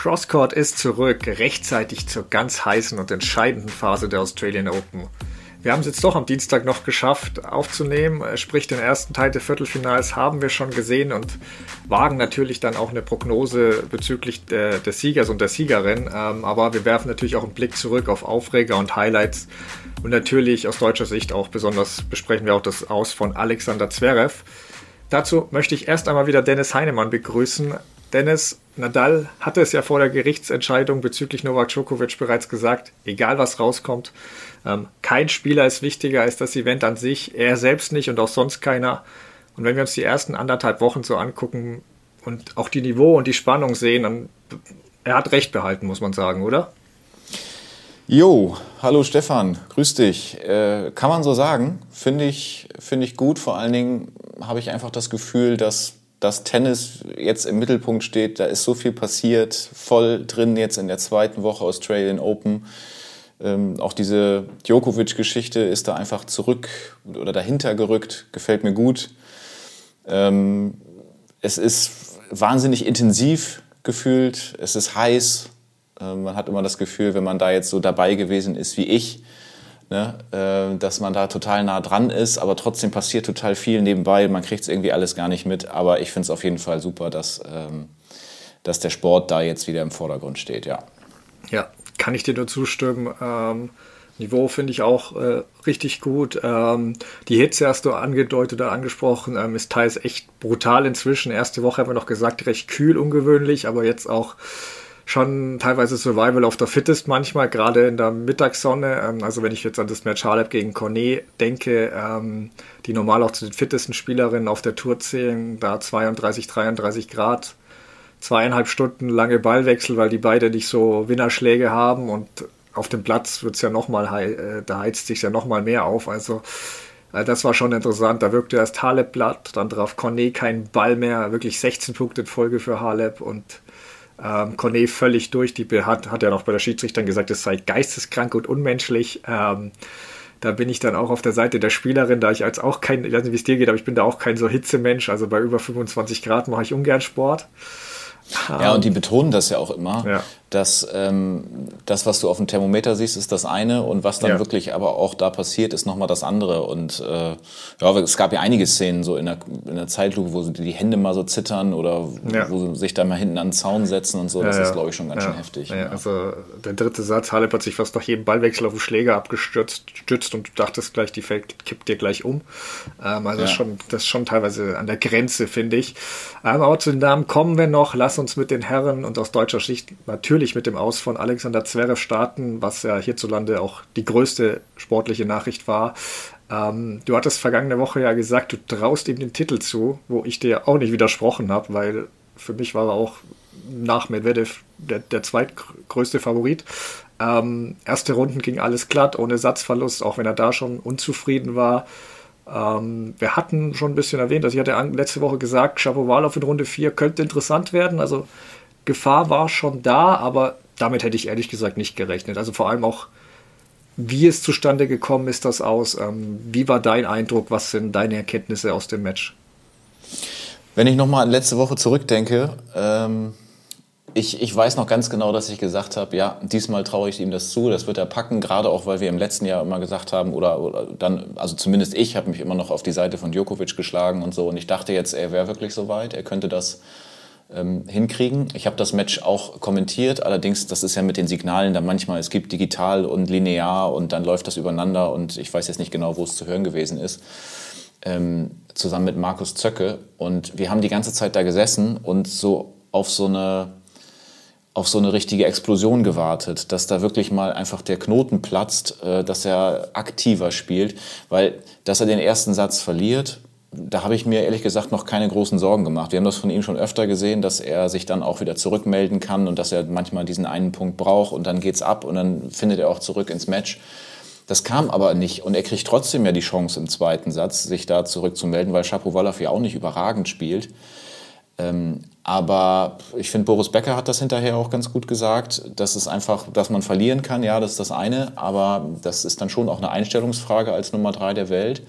Crosscourt ist zurück, rechtzeitig zur ganz heißen und entscheidenden Phase der Australian Open. Wir haben es jetzt doch am Dienstag noch geschafft aufzunehmen, sprich den ersten Teil der Viertelfinals haben wir schon gesehen und wagen natürlich dann auch eine Prognose bezüglich der, des Siegers und der Siegerin. Ähm, aber wir werfen natürlich auch einen Blick zurück auf Aufreger und Highlights und natürlich aus deutscher Sicht auch besonders besprechen wir auch das Aus von Alexander Zverev. Dazu möchte ich erst einmal wieder Dennis Heinemann begrüßen. Dennis, Nadal hatte es ja vor der Gerichtsentscheidung bezüglich Novak Djokovic bereits gesagt, egal was rauskommt, ähm, kein Spieler ist wichtiger als das Event an sich, er selbst nicht und auch sonst keiner. Und wenn wir uns die ersten anderthalb Wochen so angucken und auch die Niveau und die Spannung sehen, dann er hat recht behalten, muss man sagen, oder? Jo, hallo Stefan, grüß dich. Äh, kann man so sagen, finde ich, finde ich gut. Vor allen Dingen habe ich einfach das Gefühl, dass das Tennis jetzt im Mittelpunkt steht. Da ist so viel passiert, voll drin jetzt in der zweiten Woche Australian Open. Ähm, auch diese Djokovic-Geschichte ist da einfach zurück oder dahinter gerückt, gefällt mir gut. Ähm, es ist wahnsinnig intensiv gefühlt, es ist heiß. Ähm, man hat immer das Gefühl, wenn man da jetzt so dabei gewesen ist wie ich, ne, äh, dass man da total nah dran ist, aber trotzdem passiert total viel nebenbei. Man kriegt es irgendwie alles gar nicht mit. Aber ich finde es auf jeden Fall super, dass, ähm, dass der Sport da jetzt wieder im Vordergrund steht, ja. Ja, kann ich dir nur zustimmen. Ähm, Niveau finde ich auch äh, richtig gut. Ähm, die Hitze hast du angedeutet oder angesprochen, ähm, ist teils echt brutal inzwischen. Erste Woche haben wir noch gesagt, recht kühl, ungewöhnlich, aber jetzt auch schon teilweise Survival of the Fittest manchmal, gerade in der Mittagssonne. Ähm, also wenn ich jetzt an das Match Halep gegen Cornet denke, ähm, die normal auch zu den fittesten Spielerinnen auf der Tour zählen, da 32, 33 Grad, zweieinhalb Stunden lange Ballwechsel, weil die beide nicht so Winnerschläge haben und auf dem Platz wird es ja nochmal, äh, da heizt sich ja nochmal mehr auf. Also äh, das war schon interessant. Da wirkte erst Halep platt, dann drauf Cornet kein Ball mehr, wirklich 16 Punkte in Folge für Halep und ähm, Cornet völlig durch. Die hat, hat ja noch bei der Schiedsrichterin gesagt, es sei geisteskrank und unmenschlich. Ähm, da bin ich dann auch auf der Seite der Spielerin, da ich als auch kein, ich weiß nicht, wie es dir geht, aber ich bin da auch kein so Hitzemensch. Also bei über 25 Grad mache ich ungern Sport. Ja, und die betonen das ja auch immer, ja. Dass ähm, das, was du auf dem Thermometer siehst, ist das eine und was dann ja. wirklich aber auch da passiert, ist nochmal das andere. Und äh, ja, es gab ja einige Szenen so in der, in der Zeitlupe, wo die Hände mal so zittern oder ja. wo sie sich da mal hinten an den Zaun setzen und so. Das ist, glaube ich, schon ganz schön heftig. Also der dritte Satz, Halep hat sich fast nach jedem Ballwechsel auf den Schläger abgestürzt und du dachtest gleich, die Feld kippt dir gleich um. Ähm, also das, ist schon, das ist schon teilweise an der Grenze, finde ich. Ähm, aber zu den Damen kommen wir noch. Lass uns mit den Herren und aus deutscher Sicht natürlich mit dem Aus von Alexander Zverev starten, was ja hierzulande auch die größte sportliche Nachricht war. Ähm, du hattest vergangene Woche ja gesagt, du traust ihm den Titel zu, wo ich dir auch nicht widersprochen habe, weil für mich war er auch nach Medvedev der, der zweitgrößte Favorit. Ähm, erste Runden ging alles glatt, ohne Satzverlust, auch wenn er da schon unzufrieden war. Ähm, wir hatten schon ein bisschen erwähnt, also ich hatte letzte Woche gesagt, Shapovalov in Runde 4 könnte interessant werden. Also Gefahr war schon da, aber damit hätte ich ehrlich gesagt nicht gerechnet. Also vor allem auch, wie es zustande gekommen ist, das aus. Ähm, wie war dein Eindruck? Was sind deine Erkenntnisse aus dem Match? Wenn ich nochmal an letzte Woche zurückdenke, ähm, ich, ich weiß noch ganz genau, dass ich gesagt habe, ja, diesmal traue ich ihm das zu, das wird er packen, gerade auch, weil wir im letzten Jahr immer gesagt haben, oder, oder dann, also zumindest ich habe mich immer noch auf die Seite von Djokovic geschlagen und so und ich dachte jetzt, er wäre wirklich so weit, er könnte das ähm, hinkriegen. Ich habe das Match auch kommentiert, allerdings, das ist ja mit den Signalen dann manchmal, es gibt digital und linear und dann läuft das übereinander und ich weiß jetzt nicht genau, wo es zu hören gewesen ist. Ähm, zusammen mit Markus Zöcke und wir haben die ganze Zeit da gesessen und so auf so eine auf so eine richtige Explosion gewartet, dass da wirklich mal einfach der Knoten platzt, äh, dass er aktiver spielt, weil dass er den ersten Satz verliert, da habe ich mir ehrlich gesagt noch keine großen Sorgen gemacht. Wir haben das von ihm schon öfter gesehen, dass er sich dann auch wieder zurückmelden kann und dass er manchmal diesen einen Punkt braucht und dann geht's ab und dann findet er auch zurück ins Match. Das kam aber nicht und er kriegt trotzdem ja die Chance im zweiten Satz, sich da zurückzumelden, weil Shapovalov ja auch nicht überragend spielt. Ähm, aber ich finde, Boris Becker hat das hinterher auch ganz gut gesagt. Das ist einfach, dass man verlieren kann, ja, das ist das eine. Aber das ist dann schon auch eine Einstellungsfrage als Nummer drei der Welt.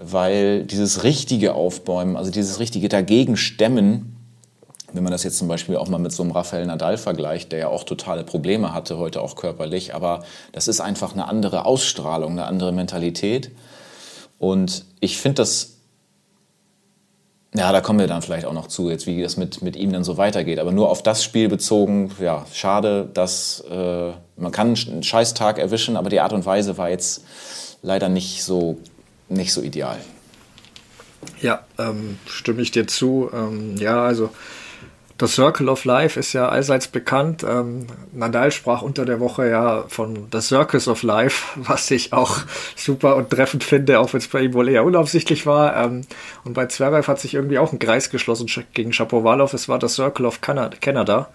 Weil dieses richtige Aufbäumen, also dieses richtige Dagegenstemmen, wenn man das jetzt zum Beispiel auch mal mit so einem Rafael Nadal vergleicht, der ja auch totale Probleme hatte, heute auch körperlich, aber das ist einfach eine andere Ausstrahlung, eine andere Mentalität. Und ich finde das, ja, da kommen wir dann vielleicht auch noch zu, jetzt wie das mit, mit ihm dann so weitergeht. Aber nur auf das Spiel bezogen, ja, schade, dass äh, man kann einen Scheißtag erwischen, aber die Art und Weise war jetzt leider nicht so, nicht so ideal. Ja, ähm, stimme ich dir zu. Ähm, ja, also das Circle of Life ist ja allseits bekannt. Ähm, Nadal sprach unter der Woche ja von The Circus of Life, was ich auch super und treffend finde, auch wenn es bei ihm wohl eher unaufsichtlich war. Ähm, und bei Zverev hat sich irgendwie auch ein Kreis geschlossen gegen Shapovalov. Es war das Circle of Canada.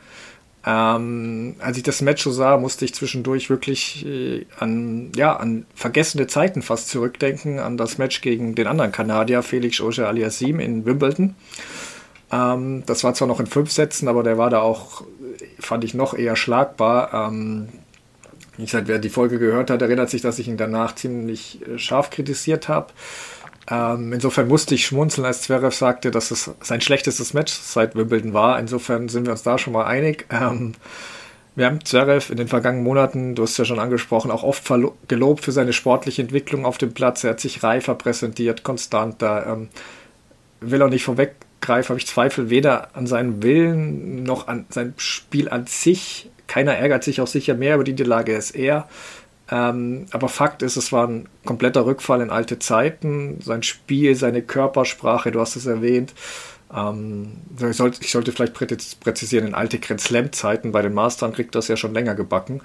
Ähm, als ich das Match so sah, musste ich zwischendurch wirklich äh, an, ja, an vergessene Zeiten fast zurückdenken, an das Match gegen den anderen Kanadier, Felix Auger aliasim in Wimbledon. Ähm, das war zwar noch in fünf Sätzen, aber der war da auch, fand ich, noch eher schlagbar. Ähm, wie gesagt, wer die Folge gehört hat, erinnert sich, dass ich ihn danach ziemlich äh, scharf kritisiert habe. Ähm, insofern musste ich schmunzeln, als Zverev sagte, dass es sein schlechtestes Match seit Wimbledon war. Insofern sind wir uns da schon mal einig. Ähm, wir haben Zverev in den vergangenen Monaten, du hast ja schon angesprochen, auch oft gelobt für seine sportliche Entwicklung auf dem Platz. Er hat sich reifer präsentiert, konstanter. Ähm, will auch nicht vorweg greife, habe ich Zweifel weder an seinem Willen noch an sein Spiel an sich. Keiner ärgert sich auch sicher mehr über die als er. Ähm, aber Fakt ist, es war ein kompletter Rückfall in alte Zeiten. Sein Spiel, seine Körpersprache, du hast es erwähnt. Ähm, ich, sollte, ich, sollte, vielleicht präzisieren, in alte Grand Slam-Zeiten bei den Mastern kriegt das ja schon länger gebacken.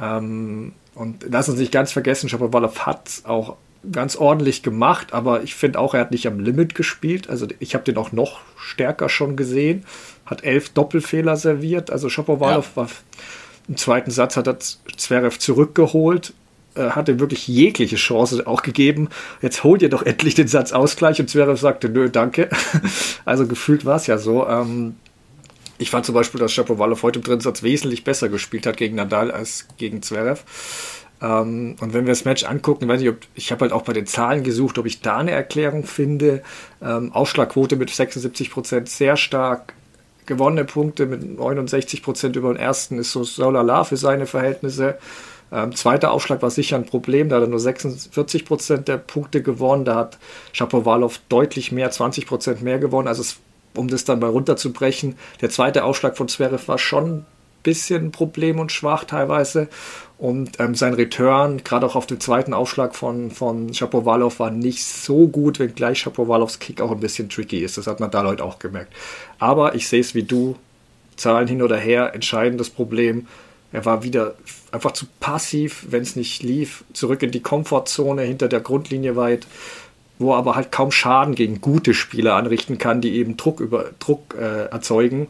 Ähm, und lassen Sie sich ganz vergessen, Shapovalov hat auch ganz ordentlich gemacht, aber ich finde auch, er hat nicht am Limit gespielt. Also ich habe den auch noch stärker schon gesehen. Hat elf Doppelfehler serviert. Also Shapovalov ja. war im zweiten Satz hat er Zverev zurückgeholt, äh, hat wirklich jegliche Chance auch gegeben. Jetzt holt ihr doch endlich den Satz Ausgleich und Zverev sagte, nö, danke. also gefühlt war es ja so. Ähm, ich fand zum Beispiel, dass Shapovalov heute im dritten Satz wesentlich besser gespielt hat gegen Nadal als gegen Zverev. Ähm, und wenn wir das Match angucken, weiß ich, ob, ich habe halt auch bei den Zahlen gesucht, ob ich da eine Erklärung finde. Ähm, Ausschlagquote mit 76 Prozent sehr stark. Gewonnene Punkte mit 69 Prozent über den ersten ist so solala für seine Verhältnisse. Ähm, zweiter Aufschlag war sicher ein Problem, da hat er nur 46 Prozent der Punkte gewonnen. Da hat Shapovalov deutlich mehr, 20 Prozent mehr gewonnen. Also es, um das dann mal runterzubrechen, der zweite Aufschlag von Zverev war schon bisschen Problem und schwach teilweise. Und ähm, sein Return, gerade auch auf den zweiten Aufschlag von, von Shapovalov, war nicht so gut, wenngleich Shapovalovs Kick auch ein bisschen tricky ist. Das hat man da heute auch gemerkt. Aber ich sehe es wie du, Zahlen hin oder her, entscheidendes Problem. Er war wieder einfach zu passiv, wenn es nicht lief, zurück in die Komfortzone hinter der Grundlinie weit, wo er aber halt kaum Schaden gegen gute Spieler anrichten kann, die eben Druck, über, Druck äh, erzeugen.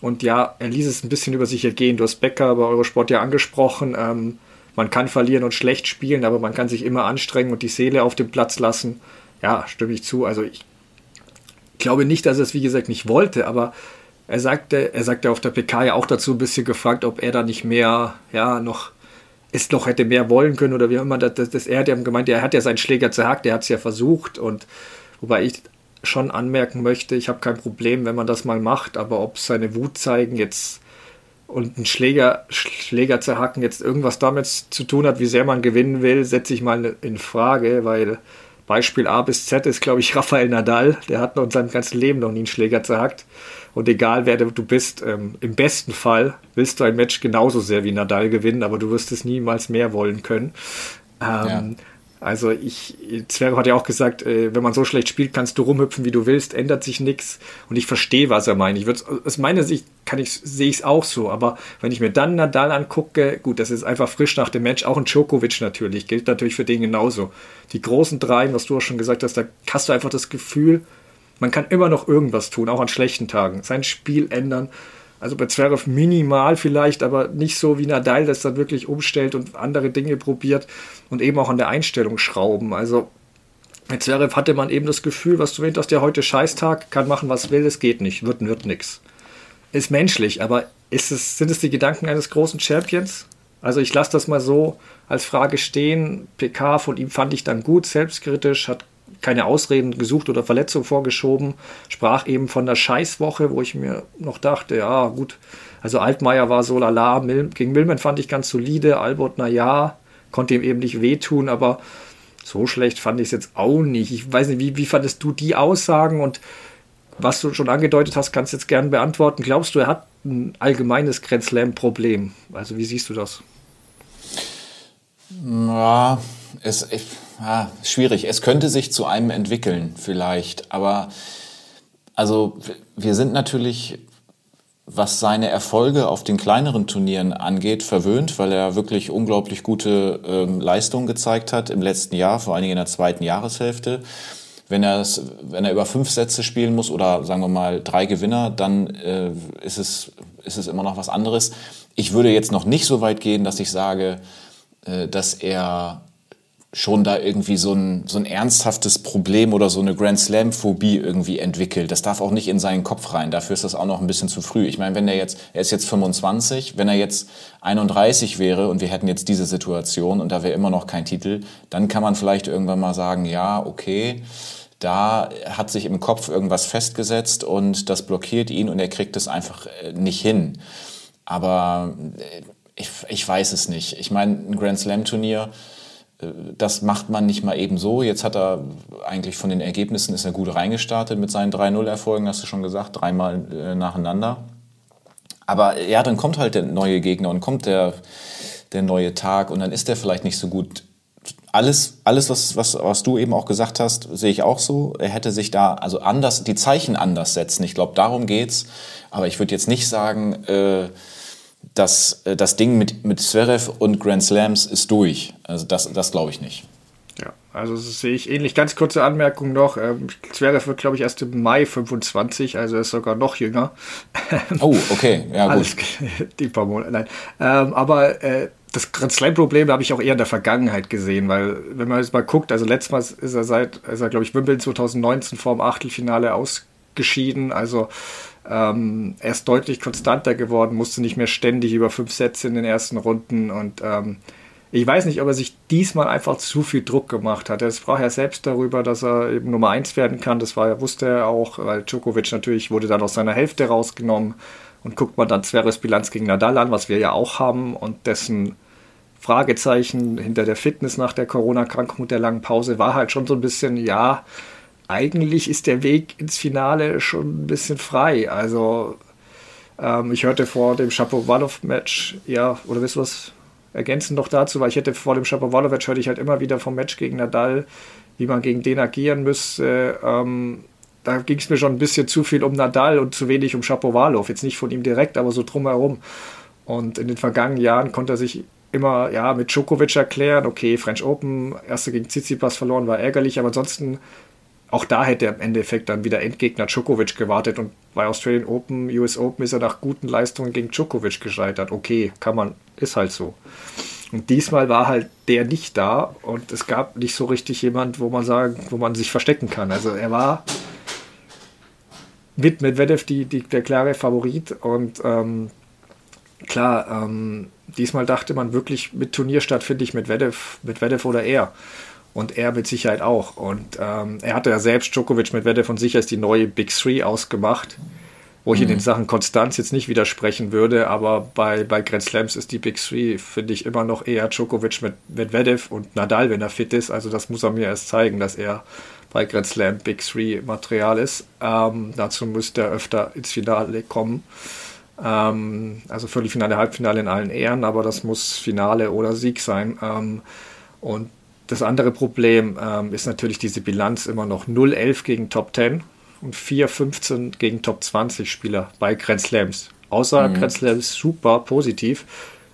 Und ja, er ließ es ein bisschen über sich ergehen. Du hast Becker bei Eurosport ja angesprochen. Ähm, man kann verlieren und schlecht spielen, aber man kann sich immer anstrengen und die Seele auf dem Platz lassen. Ja, stimme ich zu. Also ich glaube nicht, dass er es wie gesagt nicht wollte, aber er sagte, er sagte auf der PK ja auch dazu ein bisschen gefragt, ob er da nicht mehr, ja, noch es noch hätte mehr wollen können oder wie immer. Das, das, er hat ja gemeint, er hat ja seinen Schläger zerhackt, er hat es ja versucht und wobei ich schon anmerken möchte, ich habe kein Problem, wenn man das mal macht, aber ob seine Wut zeigen jetzt und einen Schläger, Schläger zerhacken jetzt irgendwas damit zu tun hat, wie sehr man gewinnen will, setze ich mal in Frage, weil Beispiel A bis Z ist, glaube ich, Rafael Nadal. Der hat noch in seinem ganzen Leben noch nie einen Schläger zerhackt. Und egal wer du bist, ähm, im besten Fall willst du ein Match genauso sehr wie Nadal gewinnen, aber du wirst es niemals mehr wollen können. Ähm, ja. Also ich, Zverev hat ja auch gesagt, äh, wenn man so schlecht spielt, kannst du rumhüpfen, wie du willst, ändert sich nichts. Und ich verstehe, was er meint. Ich würde, aus meiner Sicht kann ich, sehe ich es auch so. Aber wenn ich mir dann Nadal angucke, gut, das ist einfach frisch nach dem Match. Auch ein Djokovic natürlich, gilt natürlich für den genauso. Die großen dreien, was du auch schon gesagt hast, da hast du einfach das Gefühl, man kann immer noch irgendwas tun, auch an schlechten Tagen. Sein Spiel ändern. Also bei Zverev minimal vielleicht, aber nicht so wie Nadal, das dann wirklich umstellt und andere Dinge probiert und eben auch an der Einstellung schrauben. Also bei Zverev hatte man eben das Gefühl, was du erwähnt hast, der heute Scheißtag, kann machen, was will, es geht nicht, wird, wird nix. Ist menschlich, aber ist es, sind es die Gedanken eines großen Champions? Also ich lasse das mal so als Frage stehen. PK von ihm fand ich dann gut, selbstkritisch, hat keine Ausreden gesucht oder Verletzung vorgeschoben, sprach eben von der Scheißwoche, wo ich mir noch dachte, ja gut, also Altmaier war so lala, Mil gegen Milman fand ich ganz solide, Albert, na ja, konnte ihm eben nicht wehtun, aber so schlecht fand ich es jetzt auch nicht. Ich weiß nicht, wie, wie fandest du die Aussagen und was du schon angedeutet hast, kannst du jetzt gerne beantworten. Glaubst du, er hat ein allgemeines Grand Slam-Problem? Also wie siehst du das? Ja, es, ich, ja, schwierig. Es könnte sich zu einem entwickeln, vielleicht. Aber also wir sind natürlich, was seine Erfolge auf den kleineren Turnieren angeht, verwöhnt, weil er wirklich unglaublich gute ähm, Leistungen gezeigt hat im letzten Jahr, vor allen Dingen in der zweiten Jahreshälfte. Wenn er, es, wenn er über fünf Sätze spielen muss oder sagen wir mal drei Gewinner, dann äh, ist, es, ist es immer noch was anderes. Ich würde jetzt noch nicht so weit gehen, dass ich sage, äh, dass er schon da irgendwie so ein, so ein ernsthaftes Problem oder so eine Grand Slam-Phobie irgendwie entwickelt. Das darf auch nicht in seinen Kopf rein. Dafür ist das auch noch ein bisschen zu früh. Ich meine, wenn er jetzt, er ist jetzt 25, wenn er jetzt 31 wäre und wir hätten jetzt diese Situation und da wäre immer noch kein Titel, dann kann man vielleicht irgendwann mal sagen, ja, okay, da hat sich im Kopf irgendwas festgesetzt und das blockiert ihn und er kriegt es einfach äh, nicht hin. Aber äh, ich, ich weiß es nicht. Ich meine, ein Grand Slam Turnier, äh, das macht man nicht mal eben so. Jetzt hat er eigentlich von den Ergebnissen ist er gut reingestartet mit seinen 3-0-Erfolgen, hast du schon gesagt, dreimal äh, nacheinander. Aber ja, dann kommt halt der neue Gegner und kommt der, der neue Tag und dann ist der vielleicht nicht so gut alles, alles was, was, was du eben auch gesagt hast, sehe ich auch so. Er hätte sich da also anders, die Zeichen anders setzen. Ich glaube, darum geht's. Aber ich würde jetzt nicht sagen, äh, dass äh, das Ding mit, mit Zverev und Grand Slams ist durch. Also das, das glaube ich nicht. Ja, also das sehe ich ähnlich. Ganz kurze Anmerkung noch. Ähm, Zverev wird, glaube ich, erst im Mai 25, also er ist sogar noch jünger. Oh, okay, ja gut. Alles, die paar Monate, nein. Ähm, aber äh, das Grand Slam-Problem habe ich auch eher in der Vergangenheit gesehen, weil wenn man jetzt mal guckt, also letztes Mal ist er seit, ist er glaube ich Wimbledon 2019 vor dem Achtelfinale ausgeschieden, also ähm, er ist deutlich konstanter geworden, musste nicht mehr ständig über fünf Sätze in den ersten Runden und ähm, ich weiß nicht, ob er sich diesmal einfach zu viel Druck gemacht hat. Er sprach ja selbst darüber, dass er eben Nummer eins werden kann. Das war, wusste er auch, weil Djokovic natürlich wurde dann aus seiner Hälfte rausgenommen. Und guckt man dann Zverevs Bilanz gegen Nadal an, was wir ja auch haben, und dessen Fragezeichen hinter der Fitness nach der Corona-Krankung und der langen Pause war halt schon so ein bisschen, ja, eigentlich ist der Weg ins Finale schon ein bisschen frei. Also ähm, ich hörte vor dem Shapovalov-Match, ja, oder wisst du was ergänzend noch dazu, weil ich hätte vor dem Shapovalov-Match hörte ich halt immer wieder vom Match gegen Nadal, wie man gegen den agieren müsste. Ähm, da ging es mir schon ein bisschen zu viel um Nadal und zu wenig um Shapovalov. Jetzt nicht von ihm direkt, aber so drumherum. Und in den vergangenen Jahren konnte er sich immer ja, mit Djokovic erklären, okay, French Open, erste gegen Tsitsipas verloren, war ärgerlich, aber ansonsten auch da hätte er im Endeffekt dann wieder Endgegner Djokovic gewartet und bei Australian Open, US Open ist er nach guten Leistungen gegen Djokovic gescheitert. Okay, kann man, ist halt so. Und diesmal war halt der nicht da und es gab nicht so richtig jemand, wo man sagen, wo man sich verstecken kann. Also er war mit Medvedev die, die, der klare Favorit. Und ähm, klar, ähm, diesmal dachte man wirklich mit Turnierstart finde ich Medvedev, Medvedev oder er. Und er mit Sicherheit auch. Und ähm, er hatte ja selbst Djokovic, Medvedev und sicher ist die neue Big Three ausgemacht. Wo ich mhm. in den Sachen Konstanz jetzt nicht widersprechen würde, aber bei, bei Grand Slams ist die Big Three, finde ich, immer noch eher Djokovic mit Medvedev und Nadal, wenn er fit ist. Also das muss er mir erst zeigen, dass er bei Grand Slam Big Three Material ist. Ähm, dazu müsste er öfter ins Finale kommen. Ähm, also Viertelfinale, Halbfinale in allen Ehren, aber das muss Finale oder Sieg sein. Ähm, und das andere Problem ähm, ist natürlich diese Bilanz immer noch 0-11 gegen Top 10 und 4-15 gegen Top 20 Spieler bei Grand Slams. Außer mhm. Grand Slams super positiv.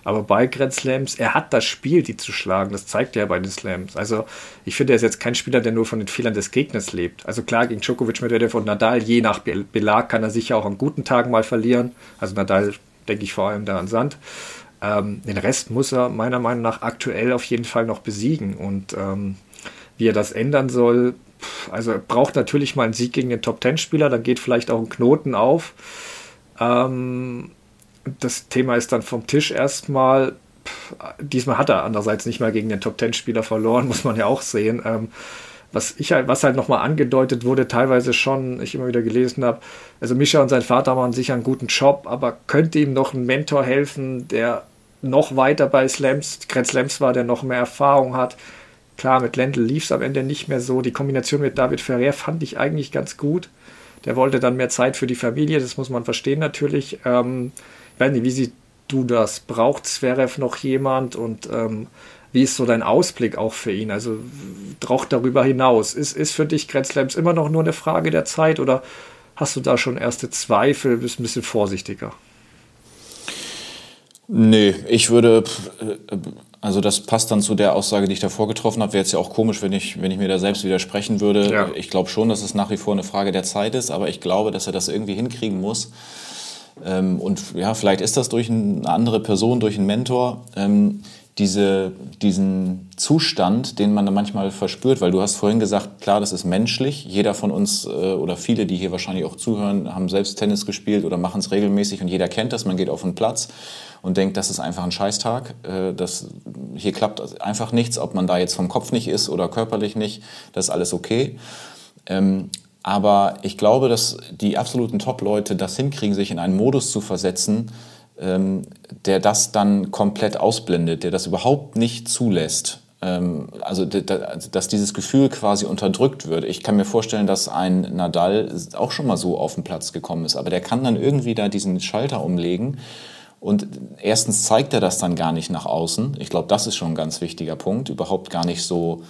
Aber bei Grand Slams, er hat das Spiel, die zu schlagen. Das zeigt er bei den Slams. Also ich finde, er ist jetzt kein Spieler, der nur von den Fehlern des Gegners lebt. Also klar, gegen Djokovic, Medvedev und Nadal, je nach Belag kann er sicher auch an guten Tagen mal verlieren. Also Nadal denke ich vor allem da an Sand. Ähm, den Rest muss er meiner Meinung nach aktuell auf jeden Fall noch besiegen. Und ähm, wie er das ändern soll, also er braucht natürlich mal einen Sieg gegen den Top-10-Spieler, dann geht vielleicht auch ein Knoten auf. Ähm, das Thema ist dann vom Tisch erstmal. Diesmal hat er andererseits nicht mal gegen den Top Ten Spieler verloren, muss man ja auch sehen. Ähm, was ich halt, was halt nochmal angedeutet wurde, teilweise schon, ich immer wieder gelesen habe, also Mischa und sein Vater machen sicher einen guten Job, aber könnte ihm noch ein Mentor helfen, der noch weiter bei Slams, Grand Slams war, der noch mehr Erfahrung hat. Klar, mit Lendl lief es am Ende nicht mehr so. Die Kombination mit David Ferrer fand ich eigentlich ganz gut. Der wollte dann mehr Zeit für die Familie, das muss man verstehen natürlich. Ähm, ich weiß nicht, wie siehst du das? Braucht Zverev noch jemand und ähm, wie ist so dein Ausblick auch für ihn? Also auch darüber hinaus. Ist, ist für dich Grand Slams immer noch nur eine Frage der Zeit oder hast du da schon erste Zweifel, bist ein bisschen vorsichtiger? Nee, ich würde, also das passt dann zu der Aussage, die ich davor getroffen habe. Wäre jetzt ja auch komisch, wenn ich, wenn ich mir da selbst widersprechen würde. Ja. Ich glaube schon, dass es nach wie vor eine Frage der Zeit ist, aber ich glaube, dass er das irgendwie hinkriegen muss. Ähm, und ja, vielleicht ist das durch eine andere Person, durch einen Mentor. Diese, diesen Zustand, den man da manchmal verspürt, weil du hast vorhin gesagt, klar, das ist menschlich. Jeder von uns äh, oder viele, die hier wahrscheinlich auch zuhören, haben selbst Tennis gespielt oder machen es regelmäßig und jeder kennt das. Man geht auf den Platz und denkt, das ist einfach ein Scheißtag. Äh, das, hier klappt einfach nichts, ob man da jetzt vom Kopf nicht ist oder körperlich nicht, das ist alles okay. Ähm, aber ich glaube, dass die absoluten Top-Leute das hinkriegen, sich in einen Modus zu versetzen, ähm, der das dann komplett ausblendet, der das überhaupt nicht zulässt. Ähm, also, dass dieses Gefühl quasi unterdrückt wird. Ich kann mir vorstellen, dass ein Nadal auch schon mal so auf den Platz gekommen ist, aber der kann dann irgendwie da diesen Schalter umlegen. Und erstens zeigt er das dann gar nicht nach außen. Ich glaube, das ist schon ein ganz wichtiger Punkt, überhaupt gar nicht so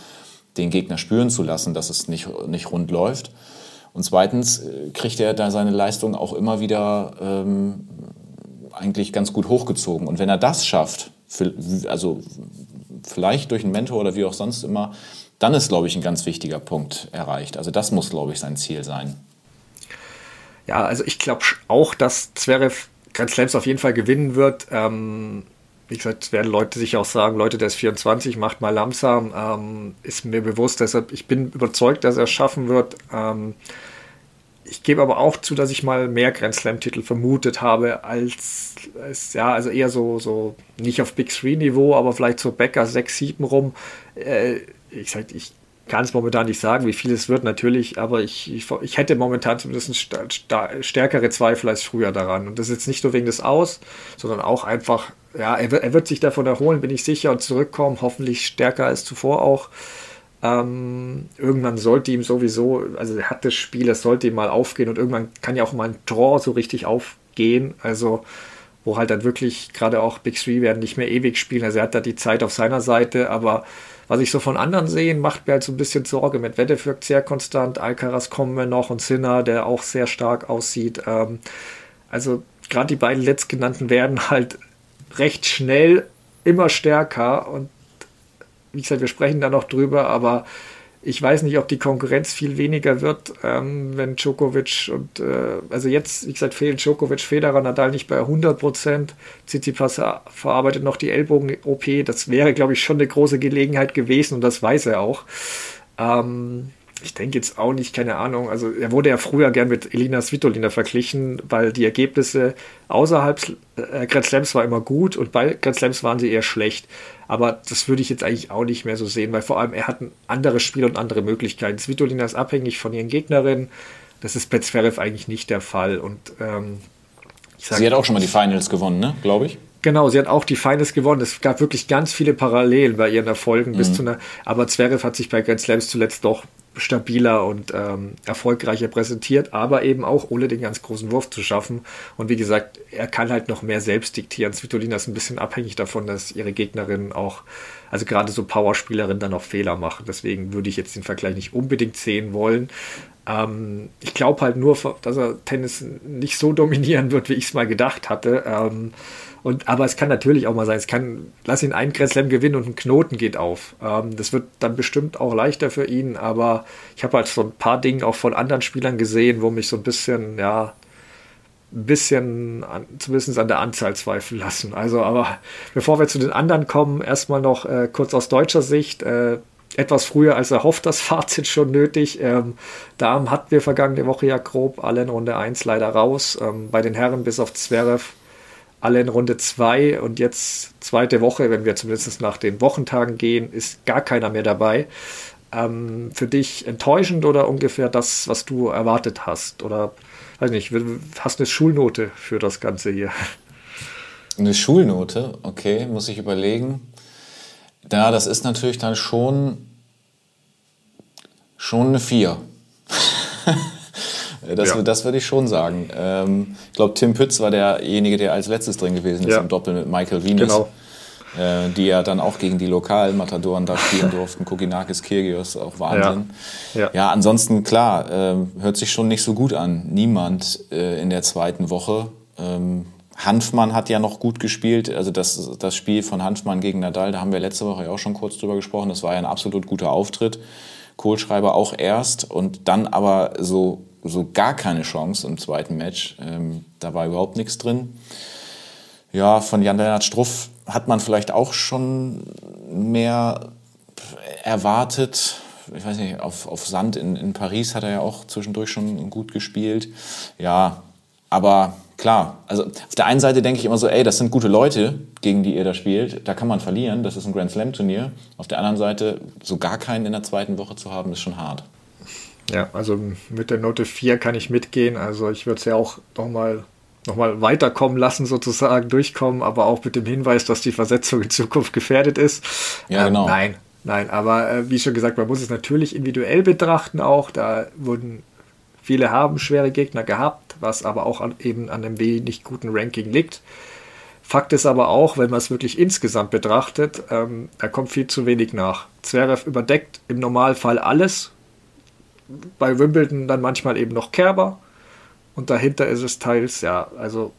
den Gegner spüren zu lassen, dass es nicht, nicht rund läuft. Und zweitens äh, kriegt er da seine Leistung auch immer wieder ähm, eigentlich ganz gut hochgezogen. Und wenn er das schafft, also vielleicht durch einen Mentor oder wie auch sonst immer, dann ist, glaube ich, ein ganz wichtiger Punkt erreicht. Also das muss, glaube ich, sein Ziel sein. Ja, also ich glaube auch, dass Zverev Grand Slams auf jeden Fall gewinnen wird. Ähm, wie gesagt, werden Leute sich auch sagen, Leute, der ist 24, macht mal langsam. Ähm, ist mir bewusst, deshalb, ich bin überzeugt, dass er es schaffen wird. Ähm, ich gebe aber auch zu, dass ich mal mehr Grand Slam-Titel vermutet habe, als, als, ja, also eher so, so nicht auf Big Three Niveau, aber vielleicht so Becker 6, 7 rum. Äh, ich sag, ich kann es momentan nicht sagen, wie viel es wird, natürlich, aber ich, ich, ich hätte momentan zumindest stärkere Zweifel als früher daran. Und das ist jetzt nicht nur wegen des Aus, sondern auch einfach, ja, er, er wird sich davon erholen, bin ich sicher, und zurückkommen, hoffentlich stärker als zuvor auch. Ähm, irgendwann sollte ihm sowieso, also er hat das Spiel, es sollte ihm mal aufgehen und irgendwann kann ja auch mal ein Draw so richtig aufgehen. Also wo halt dann wirklich gerade auch Big Three werden nicht mehr ewig spielen. Also er hat da die Zeit auf seiner Seite, aber was ich so von anderen sehe, macht mir halt so ein bisschen Sorge. Mit Wette wirkt sehr konstant, Alcaraz kommen wir noch und Sinner, der auch sehr stark aussieht. Ähm, also gerade die beiden letztgenannten werden halt recht schnell immer stärker und wie gesagt, wir sprechen da noch drüber, aber ich weiß nicht, ob die Konkurrenz viel weniger wird, ähm, wenn Djokovic und, äh, also jetzt, wie gesagt, fehlen Djokovic, Federer, Nadal nicht bei 100 Prozent. Tsitsipas verarbeitet noch die Ellbogen-OP. Das wäre, glaube ich, schon eine große Gelegenheit gewesen und das weiß er auch. Ähm, ich denke jetzt auch nicht, keine Ahnung. Also er wurde ja früher gern mit Elina Svitolina verglichen, weil die Ergebnisse außerhalb äh, Grand Slams war immer gut und bei Grand Slams waren sie eher schlecht. Aber das würde ich jetzt eigentlich auch nicht mehr so sehen, weil vor allem er hat ein anderes Spiel und andere Möglichkeiten. Svitolina ist abhängig von ihren Gegnerinnen. Das ist bei Zverev eigentlich nicht der Fall. Und ähm, sag, sie hat auch schon mal die Finals gewonnen, ne? Glaube ich. Genau, sie hat auch die Finals gewonnen. Es gab wirklich ganz viele Parallelen bei ihren Erfolgen mhm. bis zu einer. Aber Zverev hat sich bei Grand Slams zuletzt doch stabiler und ähm, erfolgreicher präsentiert, aber eben auch ohne den ganz großen Wurf zu schaffen. Und wie gesagt, er kann halt noch mehr selbst diktieren. Svitolina ist ein bisschen abhängig davon, dass ihre Gegnerinnen auch, also gerade so Powerspielerinnen dann auch Fehler machen. Deswegen würde ich jetzt den Vergleich nicht unbedingt sehen wollen. Ähm, ich glaube halt nur, dass er Tennis nicht so dominieren wird, wie ich es mal gedacht hatte. Ähm, und, aber es kann natürlich auch mal sein, es kann, lass ihn einen Grand Slam gewinnen und ein Knoten geht auf. Ähm, das wird dann bestimmt auch leichter für ihn, aber ich habe halt so ein paar Dinge auch von anderen Spielern gesehen, wo mich so ein bisschen, ja, ein bisschen an, zumindest an der Anzahl zweifeln lassen. Also, aber bevor wir zu den anderen kommen, erstmal noch äh, kurz aus deutscher Sicht. Äh, etwas früher als erhofft das Fazit schon nötig. Ähm, da hatten wir vergangene Woche ja grob alle in Runde 1 leider raus. Ähm, bei den Herren bis auf Zverev alle in Runde 2 und jetzt zweite Woche, wenn wir zumindest nach den Wochentagen gehen, ist gar keiner mehr dabei. ähm, für dich enttäuschend oder ungefähr das, was du erwartet hast? Oder weiß nicht, hast du eine Schulnote für das Ganze hier? Eine Schulnote, okay, muss ich überlegen. Ja, das ist natürlich dann schon, schon eine 4. das, ja. das würde ich schon sagen. Ähm, ich glaube, Tim Pütz war derjenige, der als letztes drin gewesen ist ja. im Doppel mit Michael Venus. Genau. Äh, die ja dann auch gegen die lokalen Matadoren da spielen durften. Kokinakis, Kirgios, auch Wahnsinn. Ja, ja. ja ansonsten klar, äh, hört sich schon nicht so gut an. Niemand äh, in der zweiten Woche. Ähm, Hanfmann hat ja noch gut gespielt. Also das, das Spiel von Hanfmann gegen Nadal, da haben wir letzte Woche ja auch schon kurz drüber gesprochen. Das war ja ein absolut guter Auftritt. Kohlschreiber auch erst und dann aber so, so gar keine Chance im zweiten Match. Ähm, da war überhaupt nichts drin. Ja, von Jan-Lennart Struff hat man vielleicht auch schon mehr erwartet. Ich weiß nicht, auf, auf Sand in, in Paris hat er ja auch zwischendurch schon gut gespielt. Ja, aber klar, also auf der einen Seite denke ich immer so, ey, das sind gute Leute, gegen die ihr da spielt. Da kann man verlieren, das ist ein Grand Slam Turnier. Auf der anderen Seite, so gar keinen in der zweiten Woche zu haben, ist schon hart. Ja, also mit der Note 4 kann ich mitgehen. Also ich würde es ja auch nochmal noch mal weiterkommen lassen, sozusagen durchkommen, aber auch mit dem Hinweis, dass die Versetzung in Zukunft gefährdet ist. Ja, genau. Ähm, nein, nein, aber äh, wie schon gesagt, man muss es natürlich individuell betrachten auch. Da wurden viele haben schwere Gegner gehabt, was aber auch an, eben an einem wenig guten Ranking liegt. Fakt ist aber auch, wenn man es wirklich insgesamt betrachtet, ähm, da kommt viel zu wenig nach. Zverev überdeckt im Normalfall alles. Bei Wimbledon dann manchmal eben noch Kerber. Und dahinter ist es teils, ja, also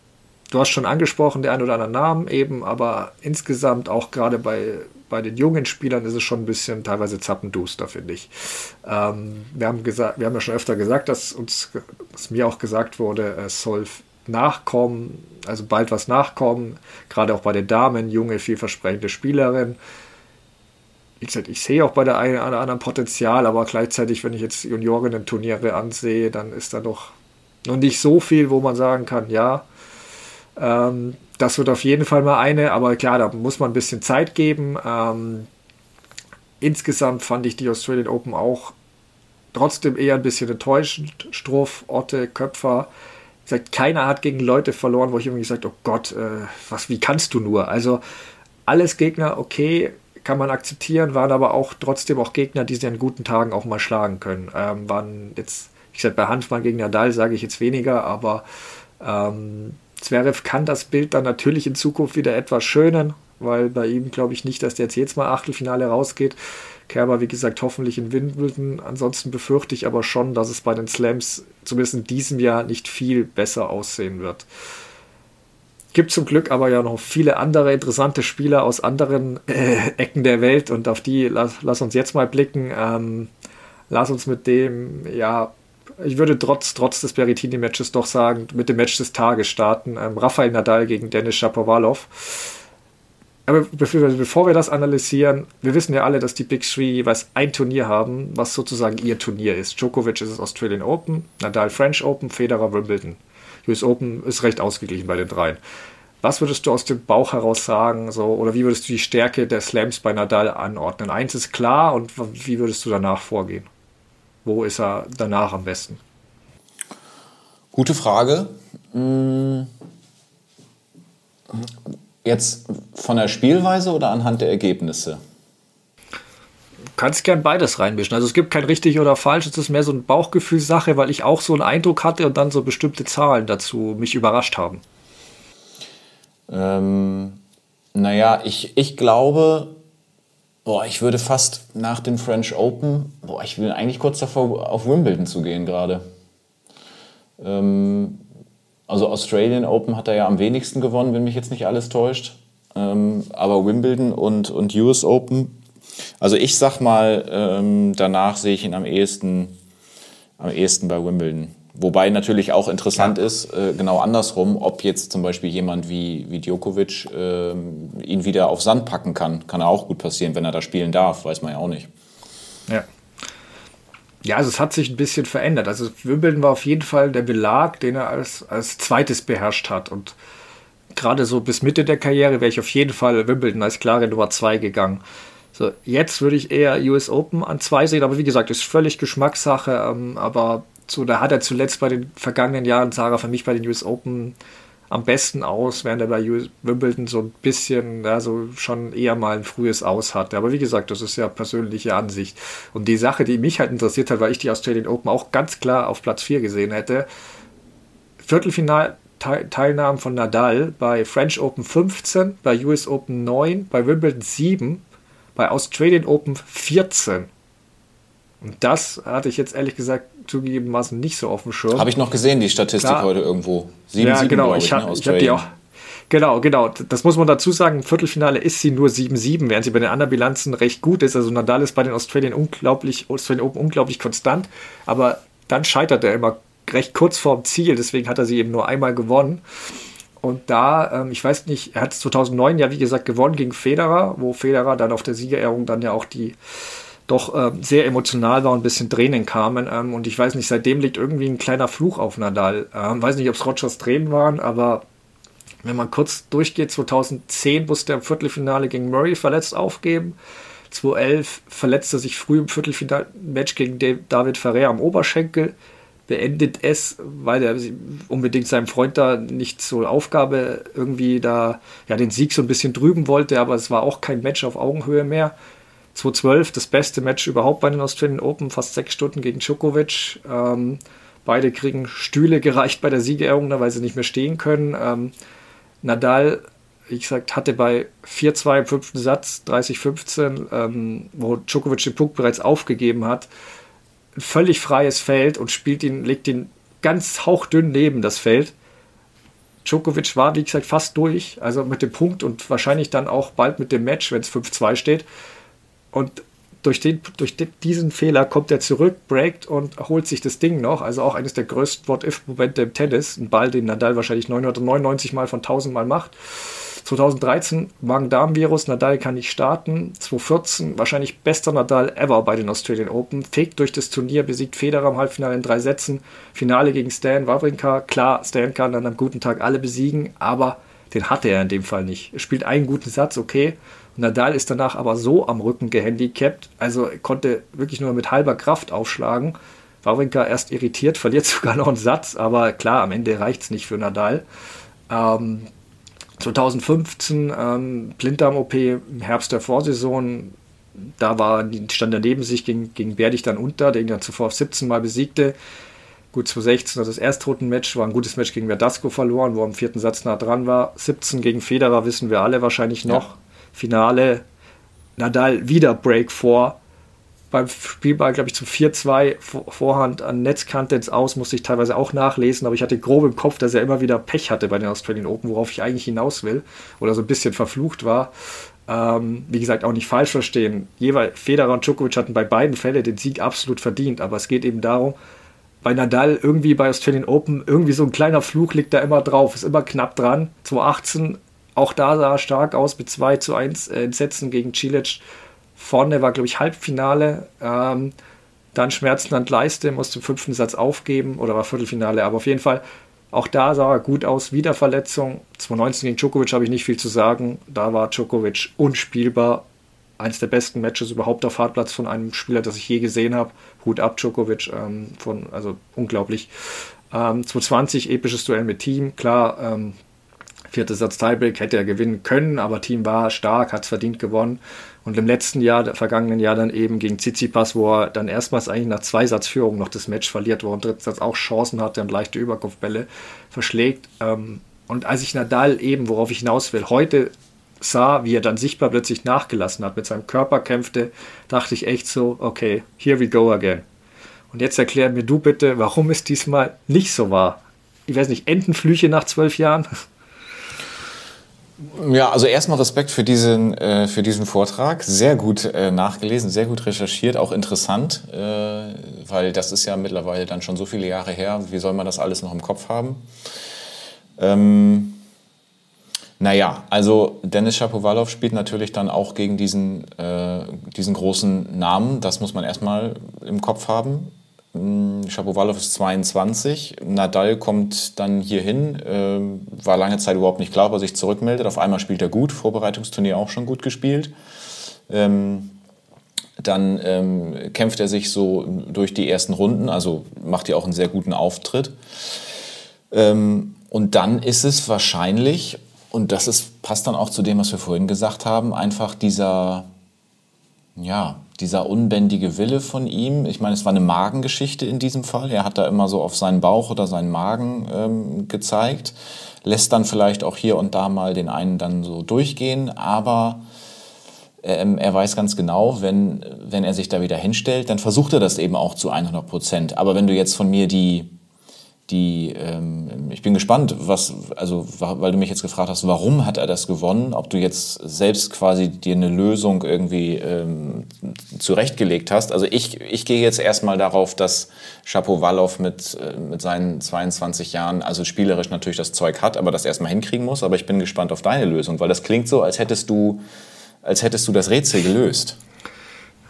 du hast schon angesprochen, der ein oder andere Namen eben, aber insgesamt auch gerade bei, bei den jungen Spielern ist es schon ein bisschen teilweise zappenduster, finde ich. Ähm, wir, haben gesagt, wir haben ja schon öfter gesagt, dass uns, dass mir auch gesagt wurde, es soll nachkommen, also bald was nachkommen, gerade auch bei den Damen, junge, vielversprechende Spielerin. Wie gesagt, ich sehe auch bei der einen oder anderen Potenzial, aber gleichzeitig, wenn ich jetzt Juniorinnen-Turniere ansehe, dann ist da doch noch nicht so viel, wo man sagen kann, ja, ähm, das wird auf jeden Fall mal eine, aber klar, da muss man ein bisschen Zeit geben. Ähm, insgesamt fand ich die Australian Open auch trotzdem eher ein bisschen enttäuschend. Struff, Otte, Köpfer. Wie gesagt, keiner hat gegen Leute verloren, wo ich irgendwie gesagt oh Gott, äh, was, wie kannst du nur? Also alles Gegner, okay, kann man akzeptieren, waren aber auch trotzdem auch Gegner, die sie an guten Tagen auch mal schlagen können. Ähm, waren jetzt, ich sag bei Hanfmann gegen Nadal sage ich jetzt weniger, aber ähm, Zverev kann das Bild dann natürlich in Zukunft wieder etwas schönen, weil bei ihm glaube ich nicht, dass der jetzt jedes Mal Achtelfinale rausgeht. Kerber, wie gesagt, hoffentlich in Wimbledon. Ansonsten befürchte ich aber schon, dass es bei den Slams zumindest in diesem Jahr nicht viel besser aussehen wird. Gibt zum Glück aber ja noch viele andere interessante Spieler aus anderen äh, Ecken der Welt und auf die lass, lass uns jetzt mal blicken. Ähm, lass uns mit dem ja ich würde trotz, trotz des Berrettini-Matches doch sagen, mit dem Match des Tages starten. Ähm, Rafael Nadal gegen Denis Shapovalov. Aber bevor, bevor wir das analysieren, wir wissen ja alle, dass die Big Three jeweils ein Turnier haben, was sozusagen ihr Turnier ist. Djokovic ist es Australian Open, Nadal French Open, Federer Wimbledon. US Open ist recht ausgeglichen bei den dreien. Was würdest du aus dem Bauch heraus sagen, so, oder wie würdest du die Stärke der Slams bei Nadal anordnen? Eins ist klar und wie würdest du danach vorgehen? Wo ist er danach am besten? Gute Frage. Jetzt von der Spielweise oder anhand der Ergebnisse? Kannst gern beides reinmischen. Also es gibt kein richtig oder falsch, es ist mehr so eine Bauchgefühlssache, weil ich auch so einen Eindruck hatte und dann so bestimmte Zahlen dazu mich überrascht haben. Ähm, naja, ich, ich glaube, Boah, ich würde fast nach dem French Open, boah, ich will eigentlich kurz davor, auf Wimbledon zu gehen gerade. Ähm, also Australian Open hat er ja am wenigsten gewonnen, wenn mich jetzt nicht alles täuscht. Ähm, aber Wimbledon und, und US Open, also ich sag mal, ähm, danach sehe ich ihn am ehesten, am ehesten bei Wimbledon. Wobei natürlich auch interessant ja. ist, äh, genau andersrum, ob jetzt zum Beispiel jemand wie, wie Djokovic äh, ihn wieder auf Sand packen kann. Kann ja auch gut passieren, wenn er da spielen darf, weiß man ja auch nicht. Ja. Ja, also es hat sich ein bisschen verändert. Also Wimbledon war auf jeden Fall der Belag, den er als, als zweites beherrscht hat. Und gerade so bis Mitte der Karriere wäre ich auf jeden Fall Wimbledon als klare Nummer zwei gegangen. So, jetzt würde ich eher US Open an zwei sehen, aber wie gesagt, ist völlig Geschmackssache. Ähm, aber so, da hat er zuletzt bei den vergangenen Jahren, Sarah, für mich bei den US Open am besten aus, während er bei US Wimbledon so ein bisschen, ja, so schon eher mal ein frühes Aus hatte. Aber wie gesagt, das ist ja persönliche Ansicht. Und die Sache, die mich halt interessiert hat, weil ich die Australian Open auch ganz klar auf Platz 4 gesehen hätte, Viertelfinalteilnahmen von Nadal bei French Open 15, bei US Open 9, bei Wimbledon 7, bei Australian Open 14. Und das hatte ich jetzt ehrlich gesagt zugegebenermaßen nicht so auf dem Schirm. Habe ich noch gesehen, die Statistik Klar. heute irgendwo. 7, ja, 7, genau. Ich, ich, ne, ich habe die auch. Genau, genau. Das muss man dazu sagen. Im Viertelfinale ist sie nur 7-7, während sie bei den anderen Bilanzen recht gut ist. Also Nadal ist bei den Australian unglaublich, Australian Open unglaublich konstant, aber dann scheitert er immer recht kurz vorm Ziel. Deswegen hat er sie eben nur einmal gewonnen. Und da, ähm, ich weiß nicht, er hat 2009 ja wie gesagt gewonnen gegen Federer, wo Federer dann auf der Siegerehrung dann ja auch die doch äh, sehr emotional war und ein bisschen Tränen kamen. Ähm, und ich weiß nicht, seitdem liegt irgendwie ein kleiner Fluch auf Nadal. Ähm, weiß nicht, ob es Rogers Tränen waren, aber wenn man kurz durchgeht, 2010 musste er im Viertelfinale gegen Murray verletzt aufgeben. 2011 verletzte er sich früh im Viertelfinal-Match gegen David Ferrer am Oberschenkel. Beendet es, weil er unbedingt seinem Freund da nicht zur Aufgabe irgendwie da ja den Sieg so ein bisschen drüben wollte, aber es war auch kein Match auf Augenhöhe mehr. 2012 das beste Match überhaupt bei den Australian Open, fast sechs Stunden gegen Djokovic. Ähm, beide kriegen Stühle gereicht bei der Siegerehrung, weil sie nicht mehr stehen können. Ähm, Nadal, wie gesagt, hatte bei 4-2 im fünften Satz, 30-15, ähm, wo Djokovic den Punkt bereits aufgegeben hat, ein völlig freies Feld und spielt ihn, legt ihn ganz hauchdünn neben das Feld. Djokovic war, wie gesagt, fast durch, also mit dem Punkt und wahrscheinlich dann auch bald mit dem Match, wenn es 5-2 steht. Und durch, den, durch diesen Fehler kommt er zurück, breakt und holt sich das Ding noch. Also auch eines der größten What-If-Momente im Tennis. Ein Ball, den Nadal wahrscheinlich 999 Mal von 1000 Mal macht. 2013 Magen-Darm-Virus, Nadal kann nicht starten. 2014 wahrscheinlich bester Nadal ever bei den Australian Open. Fegt durch das Turnier, besiegt Federer im Halbfinale in drei Sätzen. Finale gegen Stan Wawrinka. Klar, Stan kann dann am guten Tag alle besiegen, aber den hatte er in dem Fall nicht. Er spielt einen guten Satz, okay. Nadal ist danach aber so am Rücken gehandicapt, also konnte wirklich nur mit halber Kraft aufschlagen. Wawrinka erst irritiert, verliert sogar noch einen Satz, aber klar, am Ende reicht es nicht für Nadal. Ähm, 2015 ähm, Blinddarm-OP im Herbst der Vorsaison. Da war, stand er neben sich, ging, ging Berdich dann unter, der ihn dann zuvor 17 Mal besiegte. Gut, 2016 also das Erstrunden-Match war ein gutes Match gegen Verdasco verloren, wo er im vierten Satz nah dran war. 17 gegen Federer wissen wir alle wahrscheinlich noch. Ja. Finale Nadal wieder Break vor. Beim Spielball, glaube ich, zum 4-2 Vorhand an Netzkante ins Aus, musste ich teilweise auch nachlesen, aber ich hatte grob im Kopf, dass er immer wieder Pech hatte bei den Australian Open, worauf ich eigentlich hinaus will oder so ein bisschen verflucht war. Ähm, wie gesagt, auch nicht falsch verstehen. Jeweils Federer und Djokovic hatten bei beiden Fällen den Sieg absolut verdient, aber es geht eben darum, bei Nadal irgendwie bei Australian Open irgendwie so ein kleiner Fluch liegt da immer drauf, ist immer knapp dran. 2018 auch da sah er stark aus mit 2 zu 1 äh, Entsetzen gegen Cilic. Vorne war, glaube ich, Halbfinale. Ähm, dann Schmerzenland Leiste, musste im fünften Satz aufgeben oder war Viertelfinale. Aber auf jeden Fall, auch da sah er gut aus. Wiederverletzung. 2019 gegen Djokovic habe ich nicht viel zu sagen. Da war Djokovic unspielbar. Eines der besten Matches überhaupt auf Hartplatz von einem Spieler, das ich je gesehen habe. Hut ab, Djokovic. Ähm, von, also unglaublich. Ähm, 2020 episches Duell mit Team. Klar, ähm, Vierter Satz Tiebreak hätte er gewinnen können, aber Team war stark, hat es verdient gewonnen. Und im letzten Jahr, vergangenen Jahr dann eben gegen Tsitsipas, wo er dann erstmals eigentlich nach zwei Satzführung noch das Match verliert, wo er im dritten Satz auch Chancen hatte und leichte Überkopfbälle verschlägt. Ähm, und als ich Nadal eben, worauf ich hinaus will, heute sah, wie er dann sichtbar plötzlich nachgelassen hat, mit seinem Körper kämpfte, dachte ich echt so, okay, here we go again. Und jetzt erklär mir du bitte, warum es diesmal nicht so war. Ich weiß nicht, Entenflüche nach zwölf Jahren? Ja, also erstmal Respekt für diesen, äh, für diesen Vortrag. Sehr gut äh, nachgelesen, sehr gut recherchiert, auch interessant, äh, weil das ist ja mittlerweile dann schon so viele Jahre her. Wie soll man das alles noch im Kopf haben? Ähm, naja, also Dennis Shapovalov spielt natürlich dann auch gegen diesen, äh, diesen großen Namen. Das muss man erstmal im Kopf haben. Shapovalov ist 22. Nadal kommt dann hier hin. Äh, war lange Zeit überhaupt nicht klar, ob er sich zurückmeldet. Auf einmal spielt er gut. Vorbereitungsturnier auch schon gut gespielt. Ähm, dann ähm, kämpft er sich so durch die ersten Runden, also macht ja auch einen sehr guten Auftritt. Ähm, und dann ist es wahrscheinlich, und das ist, passt dann auch zu dem, was wir vorhin gesagt haben, einfach dieser, ja, dieser unbändige Wille von ihm. Ich meine, es war eine Magengeschichte in diesem Fall. Er hat da immer so auf seinen Bauch oder seinen Magen ähm, gezeigt, lässt dann vielleicht auch hier und da mal den einen dann so durchgehen, aber ähm, er weiß ganz genau, wenn, wenn er sich da wieder hinstellt, dann versucht er das eben auch zu 100 Prozent. Aber wenn du jetzt von mir die, die ähm, ich bin gespannt, was, also, weil du mich jetzt gefragt hast, warum hat er das gewonnen, ob du jetzt selbst quasi dir eine Lösung irgendwie ähm, zurechtgelegt hast. Also ich, ich gehe jetzt erstmal darauf, dass Shapovalov mit, äh, mit seinen 22 Jahren, also spielerisch natürlich das Zeug hat, aber das erstmal hinkriegen muss. Aber ich bin gespannt auf deine Lösung, weil das klingt so, als hättest du als hättest du das Rätsel gelöst.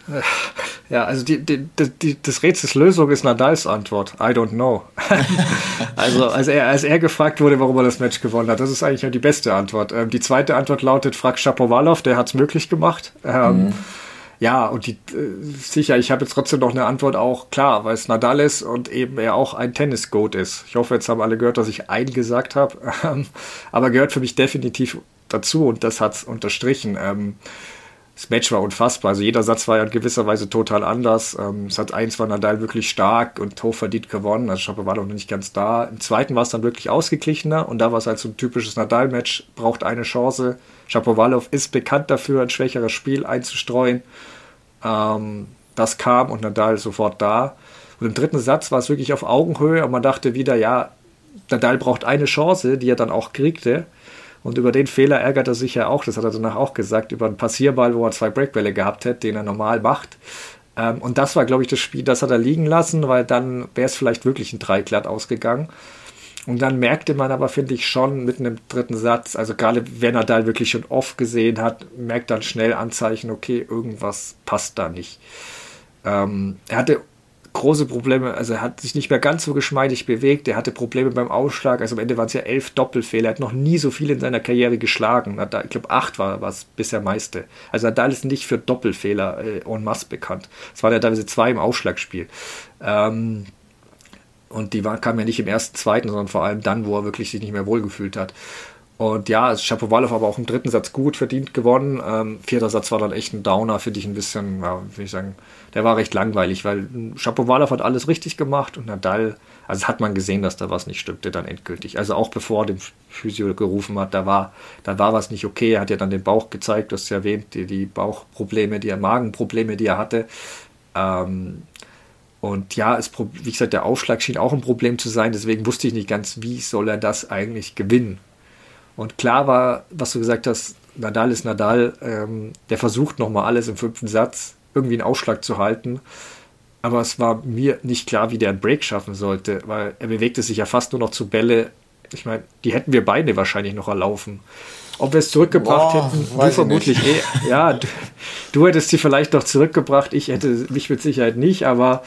Ja, also die, die, die, das Rätsels Lösung ist Nadals Antwort. I don't know. also als er, als er gefragt wurde, warum er das Match gewonnen hat, das ist eigentlich die beste Antwort. Ähm, die zweite Antwort lautet, frag Shapovalov, der hat es möglich gemacht. Ähm, mhm. Ja, und die, äh, sicher, ich habe jetzt trotzdem noch eine Antwort auch, klar, weil es Nadal ist und eben er auch ein Tennis-Goat ist. Ich hoffe, jetzt haben alle gehört, dass ich ein gesagt habe. Ähm, aber gehört für mich definitiv dazu und das hat es unterstrichen. Ähm, das Match war unfassbar. Also jeder Satz war ja in gewisser Weise total anders. Ähm, Satz 1 war Nadal wirklich stark und hochverdient gewonnen. Also Schopper war noch nicht ganz da. Im zweiten war es dann wirklich ausgeglichener und da war es halt so ein typisches Nadal-Match, braucht eine Chance. Shapovalov ist bekannt dafür, ein schwächeres Spiel einzustreuen. Ähm, das kam und Nadal sofort da. Und im dritten Satz war es wirklich auf Augenhöhe und man dachte wieder, ja, Nadal braucht eine Chance, die er dann auch kriegte. Und über den Fehler ärgert er sich ja auch, das hat er danach auch gesagt, über einen Passierball, wo er zwei Breakbälle gehabt hätte, den er normal macht. Ähm, und das war, glaube ich, das Spiel, das hat er liegen lassen, weil dann wäre es vielleicht wirklich ein Dreiglatt ausgegangen. Und dann merkte man aber, finde ich, schon mitten im dritten Satz, also gerade wenn er da wirklich schon oft gesehen hat, merkt dann schnell Anzeichen, okay, irgendwas passt da nicht. Ähm, er hatte große Probleme, also er hat sich nicht mehr ganz so geschmeidig bewegt, er hatte Probleme beim Ausschlag, also am Ende waren es ja elf Doppelfehler, er hat noch nie so viel in seiner Karriere geschlagen, ich glaube acht war es bisher meiste. Also Nadal ist nicht für Doppelfehler äh, en masse bekannt. Es waren ja teilweise zwei im Ausschlagspiel. Ähm, und die waren, kamen ja nicht im ersten, zweiten, sondern vor allem dann, wo er wirklich sich nicht mehr wohlgefühlt hat. Und ja, Shapovalov aber auch im dritten Satz gut verdient gewonnen. Ähm, vierter Satz war dann echt ein Downer, finde ich ein bisschen, ja, will ich sagen, der war recht langweilig, weil Shapovalov hat alles richtig gemacht und Nadal, also hat man gesehen, dass da was nicht stimmte dann endgültig. Also auch bevor er den Physio gerufen hat, da war, da war was nicht okay. Er hat ja dann den Bauch gezeigt, du hast ja erwähnt, die, die Bauchprobleme, die Magenprobleme, die er hatte. Ähm, und ja, es, wie gesagt, der Aufschlag schien auch ein Problem zu sein, deswegen wusste ich nicht ganz, wie soll er das eigentlich gewinnen. Und klar war, was du gesagt hast, Nadal ist Nadal, ähm, der versucht nochmal alles im fünften Satz irgendwie einen Ausschlag zu halten. Aber es war mir nicht klar, wie der einen Break schaffen sollte, weil er bewegte sich ja fast nur noch zu Bälle. Ich meine, die hätten wir beide wahrscheinlich noch erlaufen. Ob wir es zurückgebracht Boah, hätten, du vermutlich eh. Ja, du, du, hättest sie vielleicht noch zurückgebracht, ich hätte mich mit Sicherheit nicht, aber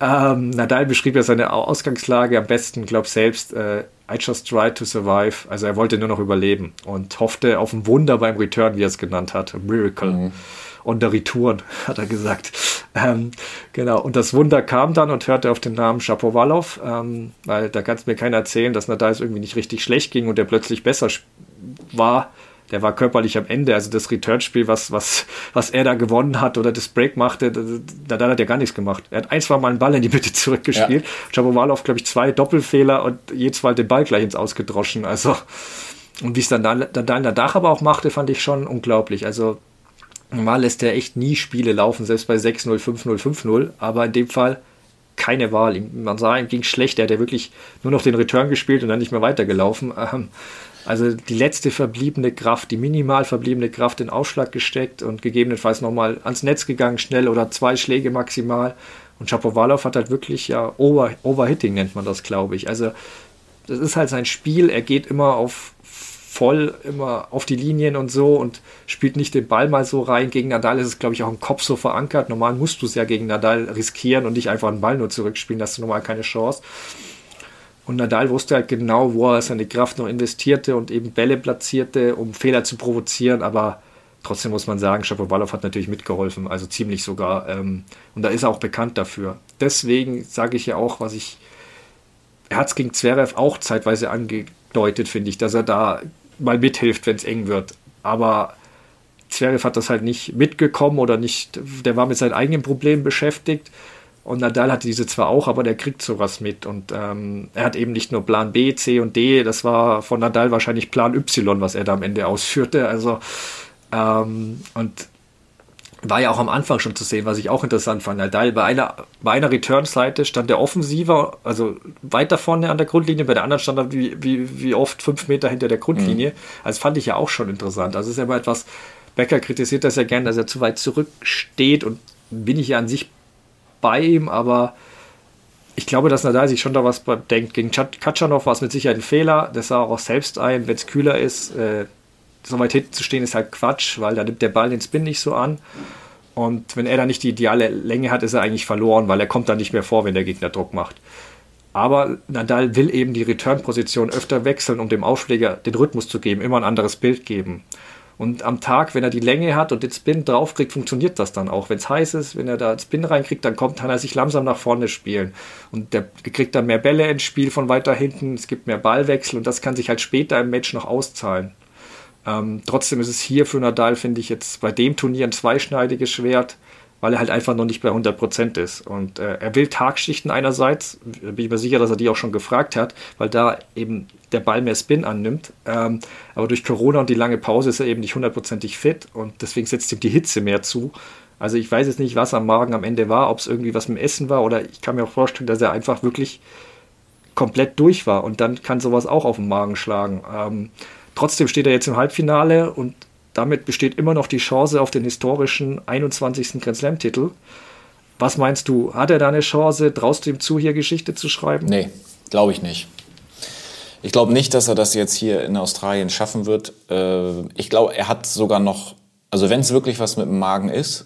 ähm, Nadal beschrieb ja seine Ausgangslage am besten, glaub selbst, äh, I just tried to survive. Also er wollte nur noch überleben und hoffte auf ein Wunder beim Return, wie er es genannt hat. A miracle. Mhm. Und der Return, hat er gesagt. Ähm, genau, und das Wunder kam dann und hörte auf den Namen Shapovalov, ähm, weil da kann es mir keiner erzählen, dass Nadal es irgendwie nicht richtig schlecht ging und der plötzlich besser war der war körperlich am Ende. Also das Return-Spiel, was, was, was er da gewonnen hat oder das Break machte, da, da hat er gar nichts gemacht. Er hat ein, zwei Mal einen Ball in die Mitte zurückgespielt. Ja. Shapovalov, glaube ich, zwei Doppelfehler und jedes Mal den Ball gleich ins Ausgedroschen. Also, und wie es dann, dann, dann danach aber auch machte, fand ich schon unglaublich. Also, normal lässt er echt nie Spiele laufen, selbst bei 6-0, 5-0, 5-0. Aber in dem Fall keine Wahl. Man sah, ihm ging schlecht. Er hat ja wirklich nur noch den Return gespielt und dann nicht mehr weitergelaufen. Ähm, also die letzte verbliebene Kraft, die minimal verbliebene Kraft in Ausschlag gesteckt und gegebenenfalls nochmal ans Netz gegangen, schnell oder zwei Schläge maximal. Und Shapovalov hat halt wirklich ja Over, Overhitting nennt man das, glaube ich. Also das ist halt sein Spiel. Er geht immer auf voll, immer auf die Linien und so und spielt nicht den Ball mal so rein. Gegen Nadal ist es, glaube ich, auch im Kopf so verankert. Normal musst du es ja gegen Nadal riskieren und nicht einfach einen Ball nur zurückspielen. Hast du normal keine Chance. Und Nadal wusste halt genau, wo er seine Kraft noch investierte und eben Bälle platzierte, um Fehler zu provozieren. Aber trotzdem muss man sagen, Shapovalov hat natürlich mitgeholfen, also ziemlich sogar. Ähm, und da ist er auch bekannt dafür. Deswegen sage ich ja auch, was ich. Er hat es gegen Zverev auch zeitweise angedeutet, finde ich, dass er da mal mithilft, wenn es eng wird. Aber Zverev hat das halt nicht mitgekommen oder nicht, der war mit seinen eigenen Problemen beschäftigt. Und Nadal hatte diese zwar auch, aber der kriegt sowas mit. Und ähm, er hat eben nicht nur Plan B, C und D, das war von Nadal wahrscheinlich Plan Y, was er da am Ende ausführte. Also, ähm, und war ja auch am Anfang schon zu sehen, was ich auch interessant fand. Nadal bei einer, bei einer Return-Seite stand der Offensiver, also weiter vorne an der Grundlinie, bei der anderen stand er wie, wie, wie oft fünf Meter hinter der Grundlinie. Mhm. Also fand ich ja auch schon interessant. Also es ist ja immer etwas, Becker kritisiert das ja gern, dass er zu weit zurücksteht und bin ich ja an sich bei ihm, aber ich glaube, dass Nadal sich schon da was denkt. Gegen Katschanov war es mit Sicherheit ein Fehler. Das sah auch selbst ein, wenn es kühler ist. Äh, so weit hinten zu stehen ist halt Quatsch, weil da nimmt der Ball den Spin nicht so an. Und wenn er dann nicht die ideale Länge hat, ist er eigentlich verloren, weil er kommt dann nicht mehr vor, wenn der Gegner Druck macht. Aber Nadal will eben die Return-Position öfter wechseln, um dem Aufschläger den Rhythmus zu geben, immer ein anderes Bild geben. Und am Tag, wenn er die Länge hat und den Spin draufkriegt, funktioniert das dann auch. Wenn es heiß ist, wenn er da Spin reinkriegt, dann kommt, kann er sich langsam nach vorne spielen. Und der kriegt dann mehr Bälle ins Spiel von weiter hinten, es gibt mehr Ballwechsel und das kann sich halt später im Match noch auszahlen. Ähm, trotzdem ist es hier für Nadal, finde ich, jetzt bei dem Turnier ein zweischneidiges Schwert weil er halt einfach noch nicht bei 100% ist. Und äh, er will Tagschichten einerseits, bin ich mir sicher, dass er die auch schon gefragt hat, weil da eben der Ball mehr Spin annimmt. Ähm, aber durch Corona und die lange Pause ist er eben nicht hundertprozentig fit und deswegen setzt ihm die Hitze mehr zu. Also ich weiß jetzt nicht, was am Magen am Ende war, ob es irgendwie was mit dem Essen war oder ich kann mir auch vorstellen, dass er einfach wirklich komplett durch war und dann kann sowas auch auf den Magen schlagen. Ähm, trotzdem steht er jetzt im Halbfinale und damit besteht immer noch die Chance auf den historischen 21. Grand Slam-Titel. Was meinst du? Hat er da eine Chance? Traust du ihm zu, hier Geschichte zu schreiben? Nee, glaube ich nicht. Ich glaube nicht, dass er das jetzt hier in Australien schaffen wird. Äh, ich glaube, er hat sogar noch, also wenn es wirklich was mit dem Magen ist,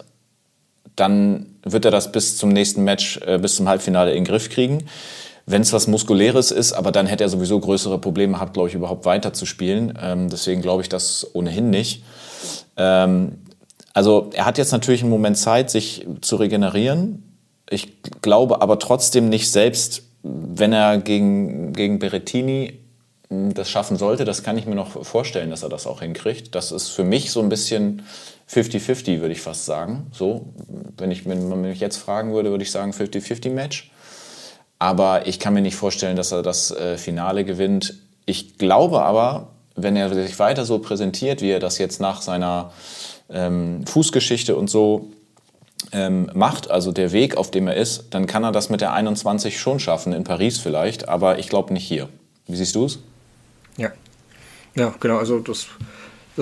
dann wird er das bis zum nächsten Match, äh, bis zum Halbfinale in den Griff kriegen. Wenn es was Muskuläres ist, aber dann hätte er sowieso größere Probleme gehabt, glaube ich, überhaupt weiterzuspielen. Ähm, deswegen glaube ich das ohnehin nicht. Ähm, also er hat jetzt natürlich einen Moment Zeit, sich zu regenerieren. Ich glaube aber trotzdem nicht selbst, wenn er gegen, gegen Berettini hm, das schaffen sollte, das kann ich mir noch vorstellen, dass er das auch hinkriegt. Das ist für mich so ein bisschen 50-50, würde ich fast sagen. So, wenn, ich, wenn man mich jetzt fragen würde, würde ich sagen 50-50-Match. Aber ich kann mir nicht vorstellen, dass er das äh, Finale gewinnt. Ich glaube aber, wenn er sich weiter so präsentiert, wie er das jetzt nach seiner ähm, Fußgeschichte und so ähm, macht, also der Weg, auf dem er ist, dann kann er das mit der 21 schon schaffen, in Paris vielleicht, aber ich glaube nicht hier. Wie siehst du es? Ja. Ja, genau, also das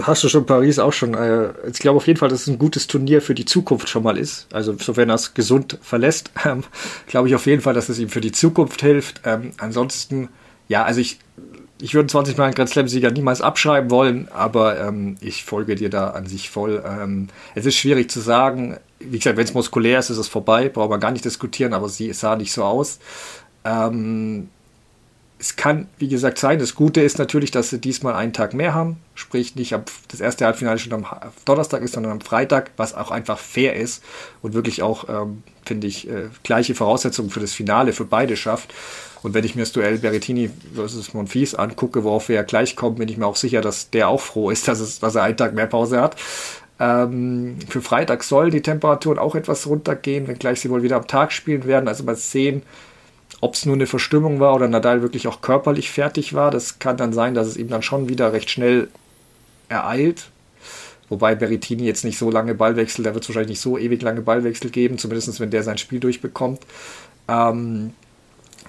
hast du schon Paris auch schon. Äh, ich glaube auf jeden Fall, dass es ein gutes Turnier für die Zukunft schon mal ist. Also sofern er es gesund verlässt, ähm, glaube ich auf jeden Fall, dass es ihm für die Zukunft hilft. Ähm, ansonsten, ja, also ich, ich würde 20 Mal einen Grand Slam-Sieger niemals abschreiben wollen, aber ähm, ich folge dir da an sich voll. Ähm, es ist schwierig zu sagen. Wie gesagt, wenn es muskulär ist, ist es vorbei, braucht man gar nicht diskutieren, aber sie sah nicht so aus. Ähm, es kann, wie gesagt, sein. Das Gute ist natürlich, dass sie diesmal einen Tag mehr haben. Sprich, nicht ab, das erste Halbfinale schon am Donnerstag ist, sondern am Freitag, was auch einfach fair ist und wirklich auch, ähm, finde ich, äh, gleiche Voraussetzungen für das Finale für beide schafft. Und wenn ich mir das Duell Berrettini versus Monfils angucke, worauf wir ja gleich kommen, bin ich mir auch sicher, dass der auch froh ist, dass, es, dass er einen Tag mehr Pause hat. Ähm, für Freitag sollen die Temperaturen auch etwas runtergehen, wenngleich sie wohl wieder am Tag spielen werden. Also mal sehen, ob es nur eine Verstimmung war oder Nadal wirklich auch körperlich fertig war, das kann dann sein, dass es ihm dann schon wieder recht schnell ereilt. Wobei Berrettini jetzt nicht so lange Ballwechsel, der wird es wahrscheinlich nicht so ewig lange Ballwechsel geben, zumindest wenn der sein Spiel durchbekommt. Ähm,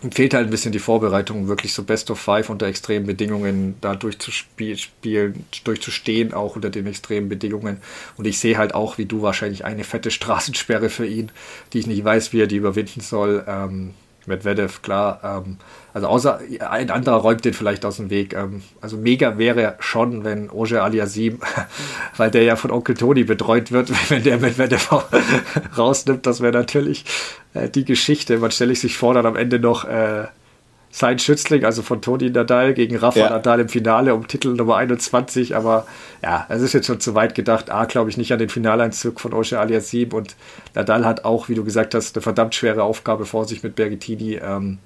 ihm fehlt halt ein bisschen die Vorbereitung, wirklich so Best of Five unter extremen Bedingungen da durchzuspielen, durchzustehen, auch unter den extremen Bedingungen. Und ich sehe halt auch, wie du wahrscheinlich, eine fette Straßensperre für ihn, die ich nicht weiß, wie er die überwinden soll. Ähm, Medvedev, klar. Ähm, also außer ein anderer räumt den vielleicht aus dem Weg. Ähm, also mega wäre schon, wenn Oger Aliasim, weil der ja von Onkel Toni betreut wird, wenn der Medvedev rausnimmt, das wäre natürlich äh, die Geschichte. Man stelle sich vor, dann am Ende noch äh, sein Schützling, also von Toni Nadal gegen Rafa ja. Nadal im Finale um Titel Nummer 21. Aber ja, es ist jetzt schon zu weit gedacht. A, glaube ich nicht an den Finaleinzug von Osche Aliasim und Nadal hat auch, wie du gesagt hast, eine verdammt schwere Aufgabe vor sich mit Berrettini. Ähm,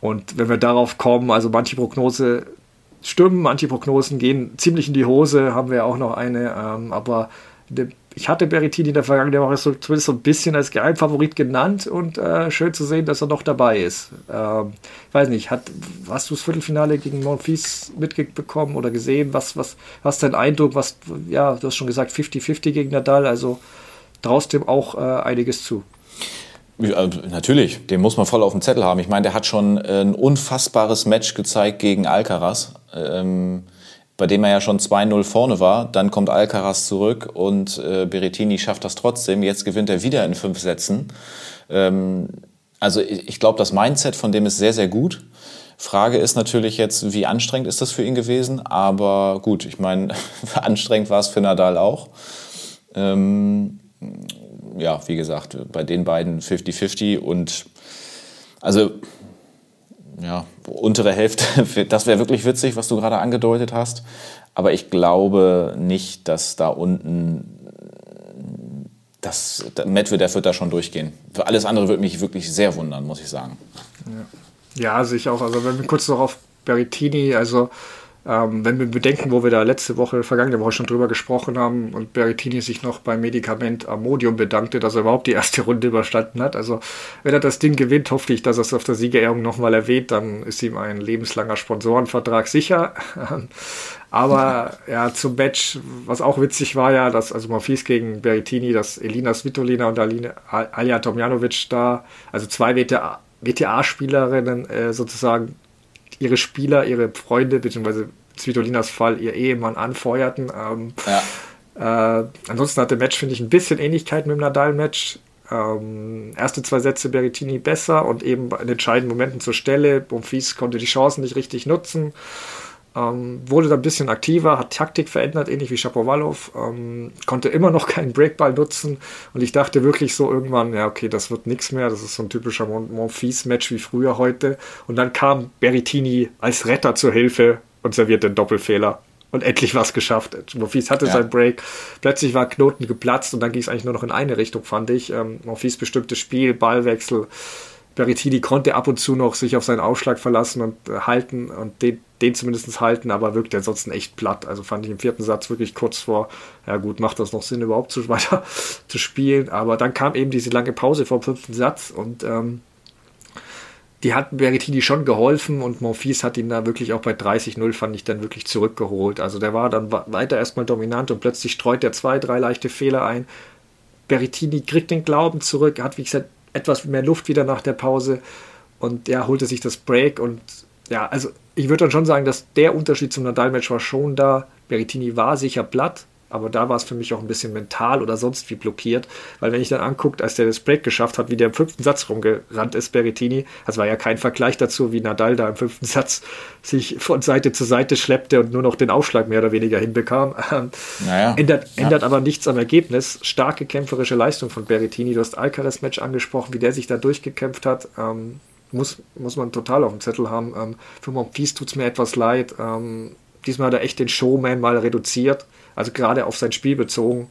und wenn wir darauf kommen, also manche Prognose stimmen, manche Prognosen gehen ziemlich in die Hose, haben wir auch noch eine, ähm, aber ich hatte Berrettini in der vergangenen Woche so, zumindest so ein bisschen als Geheimfavorit genannt und äh, schön zu sehen, dass er noch dabei ist. Ähm, ich weiß nicht, hat, hast du das Viertelfinale gegen Monfils mitbekommen oder gesehen? Was, was, was dein Eindruck? Was, ja, du hast schon gesagt, 50-50 gegen Nadal, also traust dem auch äh, einiges zu. Natürlich, den muss man voll auf dem Zettel haben. Ich meine, der hat schon ein unfassbares Match gezeigt gegen Alcaraz. Ähm, bei dem er ja schon 2-0 vorne war. Dann kommt Alcaraz zurück und äh, Berrettini schafft das trotzdem. Jetzt gewinnt er wieder in fünf Sätzen. Ähm, also ich, ich glaube, das Mindset von dem ist sehr, sehr gut. Frage ist natürlich jetzt, wie anstrengend ist das für ihn gewesen? Aber gut, ich meine, anstrengend war es für Nadal auch. Ähm, ja, wie gesagt, bei den beiden 50-50 und also ja, untere Hälfte, das wäre wirklich witzig, was du gerade angedeutet hast. Aber ich glaube nicht, dass da unten das Medvedev wird da schon durchgehen. Für alles andere würde mich wirklich sehr wundern, muss ich sagen. Ja, ja sehe ich auch. Also wenn wir kurz noch auf Berrettini, also ähm, wenn wir bedenken, wo wir da letzte Woche, vergangene Woche schon drüber gesprochen haben und Berrettini sich noch beim Medikament Amodium bedankte, dass er überhaupt die erste Runde überstanden hat. Also wenn er das Ding gewinnt, hoffe ich, dass er es auf der Siegerehrung nochmal erwähnt, dann ist ihm ein lebenslanger Sponsorenvertrag sicher. Aber ja, zum Match, was auch witzig war ja, dass also Monfils gegen Berrettini, dass Elina Svitolina und Aline, Alja Tomjanovic da, also zwei WTA-Spielerinnen äh, sozusagen ihre Spieler, ihre Freunde, beziehungsweise Svitolinas Fall ihr Ehemann anfeuerten. Ähm, ja. äh, ansonsten hat der Match, finde ich, ein bisschen Ähnlichkeit mit dem Nadal-Match. Ähm, erste zwei Sätze Berrettini besser und eben in entscheidenden Momenten zur Stelle. Bonfils konnte die Chancen nicht richtig nutzen. Ähm, wurde da ein bisschen aktiver, hat Taktik verändert, ähnlich wie Shapovalov, ähm, konnte immer noch keinen Breakball nutzen und ich dachte wirklich so irgendwann, ja okay, das wird nichts mehr, das ist so ein typischer Monfils-Match wie früher heute und dann kam Berrettini als Retter zur Hilfe und servierte den Doppelfehler und endlich was geschafft. Monfils hatte ja. sein Break, plötzlich war Knoten geplatzt und dann ging es eigentlich nur noch in eine Richtung, fand ich. Ähm, Monfils bestimmtes Spiel, Ballwechsel, Berrettini konnte ab und zu noch sich auf seinen Aufschlag verlassen und äh, halten und den, den zumindest halten, aber wirkte ansonsten echt platt. Also fand ich im vierten Satz wirklich kurz vor, ja gut, macht das noch Sinn, überhaupt zu, weiter zu spielen. Aber dann kam eben diese lange Pause vor dem fünften Satz und ähm, die hat Berrettini schon geholfen und Monfils hat ihn da wirklich auch bei 30-0 fand ich dann wirklich zurückgeholt. Also der war dann weiter erstmal dominant und plötzlich streut er zwei, drei leichte Fehler ein. Berrettini kriegt den Glauben zurück, hat wie gesagt etwas mehr Luft wieder nach der Pause und er holte sich das Break und ja, also ich würde dann schon sagen, dass der Unterschied zum Nadal-Match war schon da. Berrettini war sicher platt, aber da war es für mich auch ein bisschen mental oder sonst wie blockiert, weil wenn ich dann anguckt, als der das Break geschafft hat, wie der im fünften Satz rumgerannt ist, Berrettini, das war ja kein Vergleich dazu, wie Nadal da im fünften Satz sich von Seite zu Seite schleppte und nur noch den Aufschlag mehr oder weniger hinbekam. Naja, ändert, ja. ändert aber nichts am Ergebnis. Starke kämpferische Leistung von Berrettini. Du hast Alcaraz-Match angesprochen, wie der sich da durchgekämpft hat. Ähm, muss, muss man total auf dem Zettel haben. Ähm, für Monfils tut es mir etwas leid. Ähm, diesmal hat er echt den Showman mal reduziert also gerade auf sein Spiel bezogen.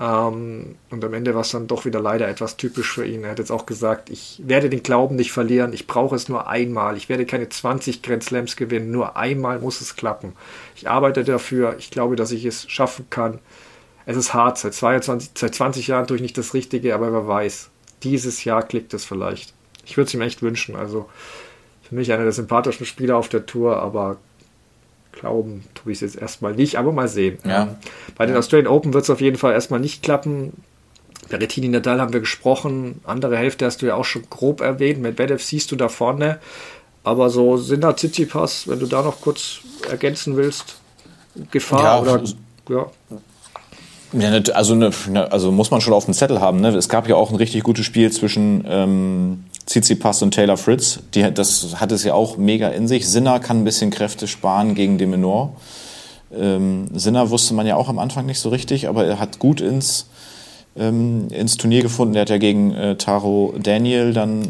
Ähm, und am Ende war es dann doch wieder leider etwas typisch für ihn. Er hat jetzt auch gesagt, ich werde den Glauben nicht verlieren, ich brauche es nur einmal. Ich werde keine 20 Grand Slams gewinnen, nur einmal muss es klappen. Ich arbeite dafür, ich glaube, dass ich es schaffen kann. Es ist hart, seit, 22, seit 20 Jahren tue ich nicht das Richtige, aber wer weiß, dieses Jahr klickt es vielleicht. Ich würde es ihm echt wünschen. Also für mich einer der sympathischen Spieler auf der Tour, aber glauben tue ich es jetzt erstmal nicht, aber mal sehen. Ja. Ähm, bei den Australian Open wird es auf jeden Fall erstmal nicht klappen. Berrettini Nadal haben wir gesprochen, andere Hälfte hast du ja auch schon grob erwähnt. Medvedev siehst du da vorne, aber so sind da Tsitsipas, wenn du da noch kurz ergänzen willst, Gefahr ja, oder ja. Ja, also, ne, also muss man schon auf dem Zettel haben. Ne? Es gab ja auch ein richtig gutes Spiel zwischen ähm, Tsitsipas und Taylor Fritz. Die, das hat es ja auch mega in sich. Sinner kann ein bisschen Kräfte sparen gegen de Menor. Ähm, Sinner wusste man ja auch am Anfang nicht so richtig, aber er hat gut ins ähm, ins Turnier gefunden. Der hat ja gegen äh, Taro Daniel dann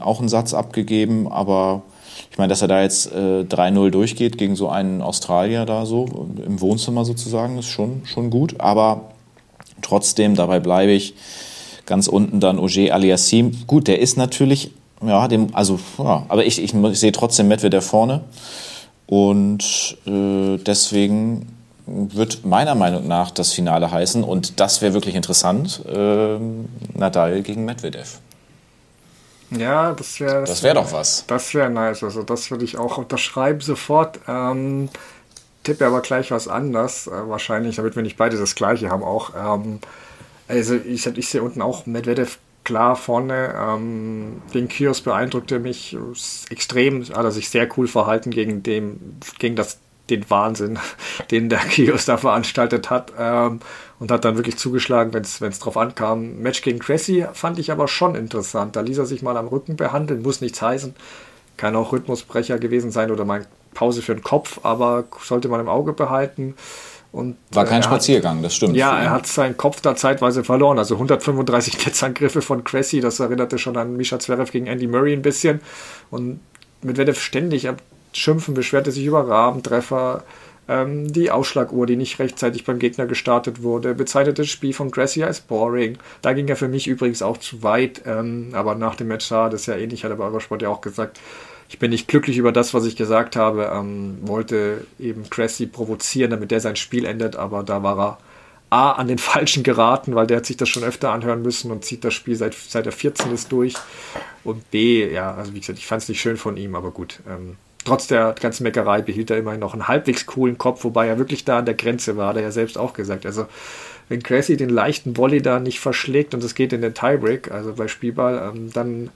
auch einen Satz abgegeben, aber ich meine, dass er da jetzt äh, 3-0 durchgeht gegen so einen Australier da so im Wohnzimmer sozusagen, ist schon, schon gut. Aber trotzdem, dabei bleibe ich ganz unten dann Auger Aliassim. Gut, der ist natürlich, ja, dem, also, ja, aber ich, ich, ich sehe trotzdem Medvedev vorne. Und äh, deswegen wird meiner Meinung nach das Finale heißen, und das wäre wirklich interessant, äh, Nadal gegen Medvedev. Ja, das wäre. Das wäre wär doch was. Das wäre nice. Also, das würde ich auch unterschreiben sofort. Ähm, tippe aber gleich was anders. Äh, wahrscheinlich, damit wir nicht beide das Gleiche haben, auch. Ähm, also, ich, ich sehe unten auch Medvedev klar vorne. Ähm, den Kiosk beeindruckte mich extrem. Hat er sich sehr cool verhalten gegen, dem, gegen das den Wahnsinn, den der Kios da veranstaltet hat ähm, und hat dann wirklich zugeschlagen, wenn es drauf ankam. Match gegen Cressy fand ich aber schon interessant. Da ließ er sich mal am Rücken behandeln, muss nichts heißen. Kann auch Rhythmusbrecher gewesen sein oder mal Pause für den Kopf, aber sollte man im Auge behalten. Und, War kein äh, Spaziergang, hat, das stimmt. Ja, er hat seinen Kopf da zeitweise verloren. Also 135 Netzangriffe von Cressy, das erinnerte schon an Misha Zverev gegen Andy Murray ein bisschen. Und mit Medvedev ständig Schimpfen beschwerte sich über Rabentreffer, ähm, die Ausschlaguhr, die nicht rechtzeitig beim Gegner gestartet wurde, bezeichnete das Spiel von Gracie als boring. Da ging er für mich übrigens auch zu weit, ähm, aber nach dem Match sah das ja ähnlich, hat aber Eurosport ja auch gesagt. Ich bin nicht glücklich über das, was ich gesagt habe. Ähm, wollte eben Cressy provozieren, damit der sein Spiel endet, aber da war er A, an den Falschen geraten, weil der hat sich das schon öfter anhören müssen und zieht das Spiel seit, seit er 14 ist durch. Und B, ja, also wie gesagt, ich fand es nicht schön von ihm, aber gut. Ähm, trotz der ganzen Meckerei behielt er immerhin noch einen halbwegs coolen Kopf, wobei er wirklich da an der Grenze war, hat er ja selbst auch gesagt. Also wenn Crazy den leichten Volley da nicht verschlägt und es geht in den Tiebreak, also bei Spielball, ähm, dann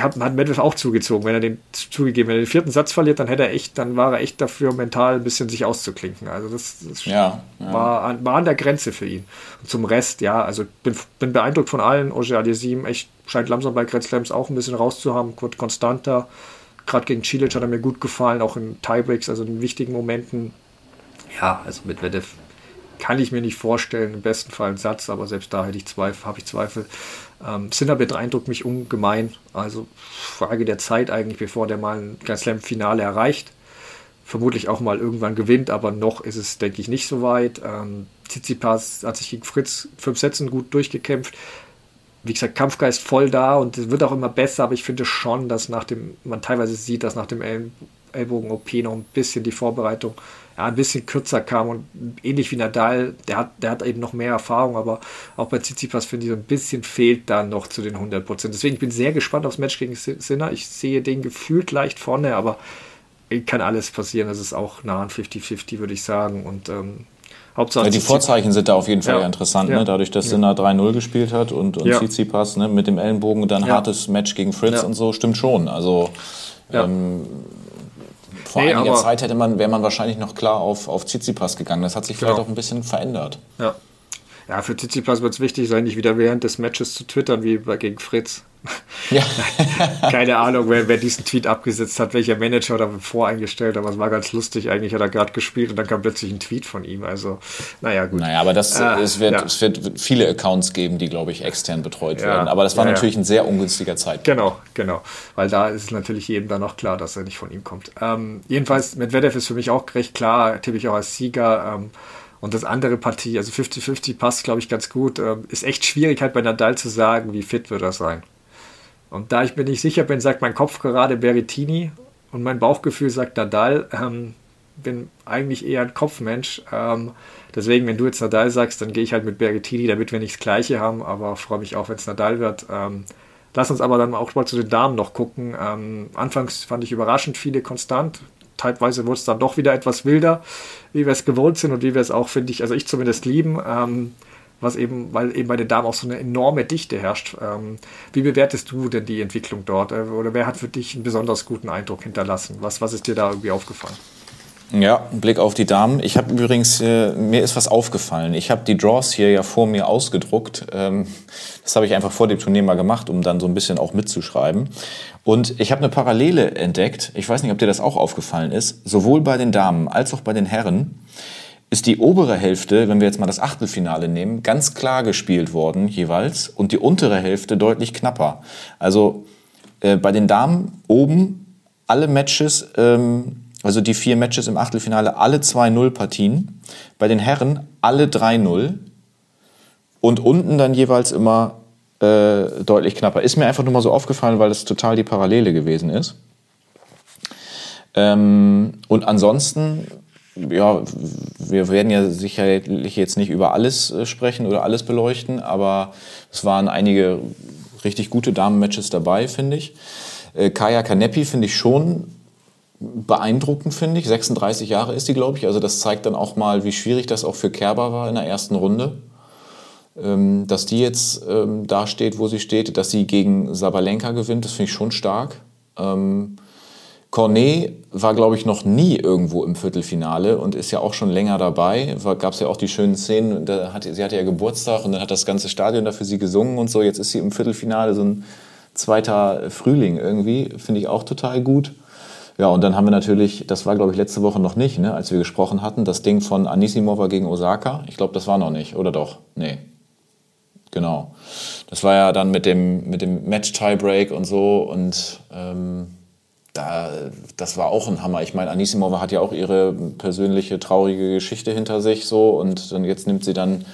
hat, hat Medvedev auch zugezogen. Wenn er den zugegeben, wenn er den vierten Satz verliert, dann hätte er echt, dann war er echt dafür mental ein bisschen sich auszuklinken. Also das, das ja, ja. War, an, war an der Grenze für ihn. Und zum Rest, ja, also bin, bin beeindruckt von allen. Oje Aliasim echt scheint langsam bei Grand Slams auch ein bisschen rauszuhaben, konstanter. Gerade gegen Cilic hat er mir gut gefallen, auch in Tiebreaks, also in wichtigen Momenten. Ja, also mit Medvedev kann ich mir nicht vorstellen, im besten Fall ein Satz, aber selbst da hätte ich Zweifel, habe ich Zweifel. Ähm, Sinner beeindruckt mich ungemein. Also Frage der Zeit eigentlich, bevor der mal ein Grand Slam-Finale erreicht. Vermutlich auch mal irgendwann gewinnt, aber noch ist es, denke ich, nicht so weit. Ähm, Tsitsipas hat sich gegen Fritz fünf Sätzen gut durchgekämpft wie gesagt, Kampfgeist voll da und es wird auch immer besser, aber ich finde schon, dass nach dem, man teilweise sieht, dass nach dem Ellbogen-OP noch ein bisschen die Vorbereitung ja, ein bisschen kürzer kam und ähnlich wie Nadal, der hat, der hat eben noch mehr Erfahrung, aber auch bei Tsitsipas finde ich, so ein bisschen fehlt da noch zu den 100 Prozent. Deswegen ich bin sehr gespannt aufs Match gegen Sinner. Ich sehe den gefühlt leicht vorne, aber kann alles passieren. Das ist auch nah an 50-50, würde ich sagen. Und ähm, Hauptsache ja, die Vorzeichen sind da auf jeden Fall ja. interessant, ja. Ne? dadurch, dass ja. Sinner 3-0 gespielt hat und, und ja. Tsitsipas ne? mit dem Ellenbogen dann hartes Match gegen Fritz und so, stimmt schon. Also ähm, vor nee, einiger Zeit hätte man, wäre man wahrscheinlich noch klar auf, auf Tsitsipas gegangen. Das hat sich vielleicht genau. auch ein bisschen verändert. Ja, ja für Tsitsipas wird es wichtig sein, nicht wieder während des Matches zu twittern wie bei, gegen Fritz. Ja. Keine Ahnung, wer, wer, diesen Tweet abgesetzt hat, welcher Manager oder voreingestellt, aber es war ganz lustig. Eigentlich hat er gerade gespielt und dann kam plötzlich ein Tweet von ihm. Also, naja, gut. Naja, aber das, äh, es, wird, ja. es wird viele Accounts geben, die, glaube ich, extern betreut ja. werden. Aber das war ja, natürlich ein sehr ungünstiger Zeitpunkt. Genau, genau. Weil da ist es natürlich jedem dann noch klar, dass er nicht von ihm kommt. Ähm, jedenfalls, Medvedev ist für mich auch recht klar, tippe ich auch als Sieger. Ähm, und das andere Partie, also 50-50 passt, glaube ich, ganz gut. Ähm, ist echt schwierig halt bei Nadal zu sagen, wie fit wird er sein. Und da ich mir nicht sicher bin, sagt mein Kopf gerade Berrettini und mein Bauchgefühl sagt Nadal. Ähm, bin eigentlich eher ein Kopfmensch. Ähm, deswegen, wenn du jetzt Nadal sagst, dann gehe ich halt mit Berrettini, damit wir nicht das Gleiche haben. Aber freue mich auch, wenn es Nadal wird. Ähm, lass uns aber dann auch mal zu den Damen noch gucken. Ähm, anfangs fand ich überraschend viele konstant. Teilweise wurde es dann doch wieder etwas wilder, wie wir es gewohnt sind und wie wir es auch, finde ich, also ich zumindest lieben. Ähm, was eben, weil eben bei den Damen auch so eine enorme Dichte herrscht. Ähm, wie bewertest du denn die Entwicklung dort? Äh, oder wer hat für dich einen besonders guten Eindruck hinterlassen? Was, was ist dir da irgendwie aufgefallen? Ja, Blick auf die Damen. Ich habe übrigens, äh, mir ist was aufgefallen. Ich habe die Draws hier ja vor mir ausgedruckt. Ähm, das habe ich einfach vor dem Turnier mal gemacht, um dann so ein bisschen auch mitzuschreiben. Und ich habe eine Parallele entdeckt. Ich weiß nicht, ob dir das auch aufgefallen ist. Sowohl bei den Damen als auch bei den Herren ist die obere Hälfte, wenn wir jetzt mal das Achtelfinale nehmen, ganz klar gespielt worden jeweils und die untere Hälfte deutlich knapper. Also äh, bei den Damen oben alle Matches, ähm, also die vier Matches im Achtelfinale, alle 2-0 Partien. Bei den Herren alle 3-0 und unten dann jeweils immer äh, deutlich knapper. Ist mir einfach nur mal so aufgefallen, weil das total die Parallele gewesen ist. Ähm, und ansonsten ja, wir werden ja sicherlich jetzt nicht über alles äh, sprechen oder alles beleuchten, aber es waren einige richtig gute Damen-Matches dabei, finde ich. Äh, Kaya Kanepi finde ich schon beeindruckend, finde ich. 36 Jahre ist die, glaube ich. Also das zeigt dann auch mal, wie schwierig das auch für Kerber war in der ersten Runde. Ähm, dass die jetzt ähm, da steht, wo sie steht, dass sie gegen Sabalenka gewinnt, das finde ich schon stark. Ähm, Cornet war, glaube ich, noch nie irgendwo im Viertelfinale und ist ja auch schon länger dabei. Gab es ja auch die schönen Szenen, da hat, sie hatte ja Geburtstag und dann hat das ganze Stadion da für sie gesungen und so. Jetzt ist sie im Viertelfinale, so ein zweiter Frühling irgendwie, finde ich auch total gut. Ja, und dann haben wir natürlich, das war glaube ich letzte Woche noch nicht, ne, als wir gesprochen hatten, das Ding von Anisimova gegen Osaka. Ich glaube, das war noch nicht, oder doch? Nee. Genau. Das war ja dann mit dem, mit dem Match-Tiebreak und so und ähm, da, das war auch ein Hammer. Ich meine, Anisimova hat ja auch ihre persönliche traurige Geschichte hinter sich so und dann jetzt nimmt sie dann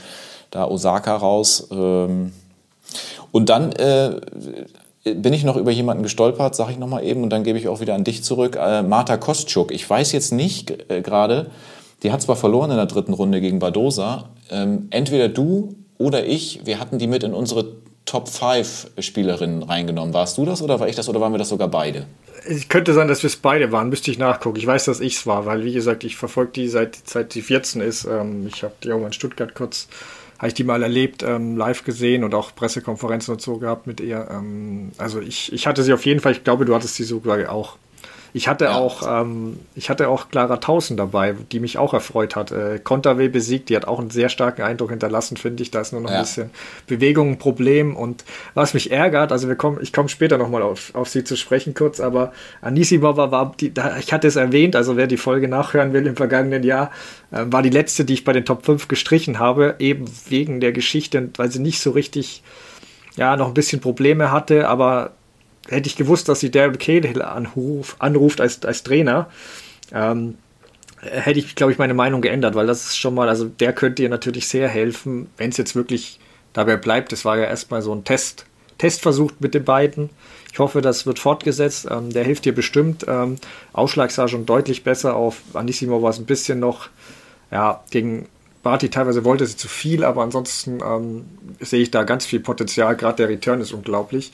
da Osaka raus. Ähm, und dann äh, bin ich noch über jemanden gestolpert, sage ich nochmal eben, und dann gebe ich auch wieder an dich zurück. Äh, Marta Kostschuk. Ich weiß jetzt nicht äh, gerade, die hat zwar verloren in der dritten Runde gegen Badosa. Ähm, entweder du oder ich, wir hatten die mit in unsere Top 5 Spielerinnen reingenommen. Warst du das oder war ich das oder waren wir das sogar beide? Es könnte sein, dass wir es beide waren, müsste ich nachgucken. Ich weiß, dass ich es war, weil wie gesagt, ich verfolge die seit, seit die 14 ist. Ähm, ich habe die auch mal in Stuttgart kurz, habe ich die mal erlebt, ähm, live gesehen und auch Pressekonferenzen und so gehabt mit ihr. Ähm, also ich, ich hatte sie auf jeden Fall, ich glaube, du hattest sie sogar auch. Ich hatte ja. auch, ähm, ich hatte auch Clara Tausen dabei, die mich auch erfreut hat. Äh, Konterweh besiegt, die hat auch einen sehr starken Eindruck hinterlassen, finde ich. Da ist nur noch ja. ein bisschen Bewegung ein Problem. Und was mich ärgert, also wir kommen, ich komme später nochmal auf, auf sie zu sprechen kurz, aber Anisimova war, die, da, ich hatte es erwähnt, also wer die Folge nachhören will im vergangenen Jahr, äh, war die letzte, die ich bei den Top 5 gestrichen habe, eben wegen der Geschichte, weil sie nicht so richtig ja, noch ein bisschen Probleme hatte, aber hätte ich gewusst, dass sie Darren Cahill anruf, anruft als, als Trainer, ähm, hätte ich, glaube ich, meine Meinung geändert, weil das ist schon mal, also der könnte ihr natürlich sehr helfen, wenn es jetzt wirklich dabei bleibt. Das war ja erstmal so ein Test, Testversuch mit den beiden. Ich hoffe, das wird fortgesetzt. Ähm, der hilft dir bestimmt. Ähm, Ausschlag sah schon deutlich besser auf. Anissimo war es ein bisschen noch, ja, gegen Barty teilweise wollte sie zu viel, aber ansonsten ähm, sehe ich da ganz viel Potenzial. Gerade der Return ist unglaublich.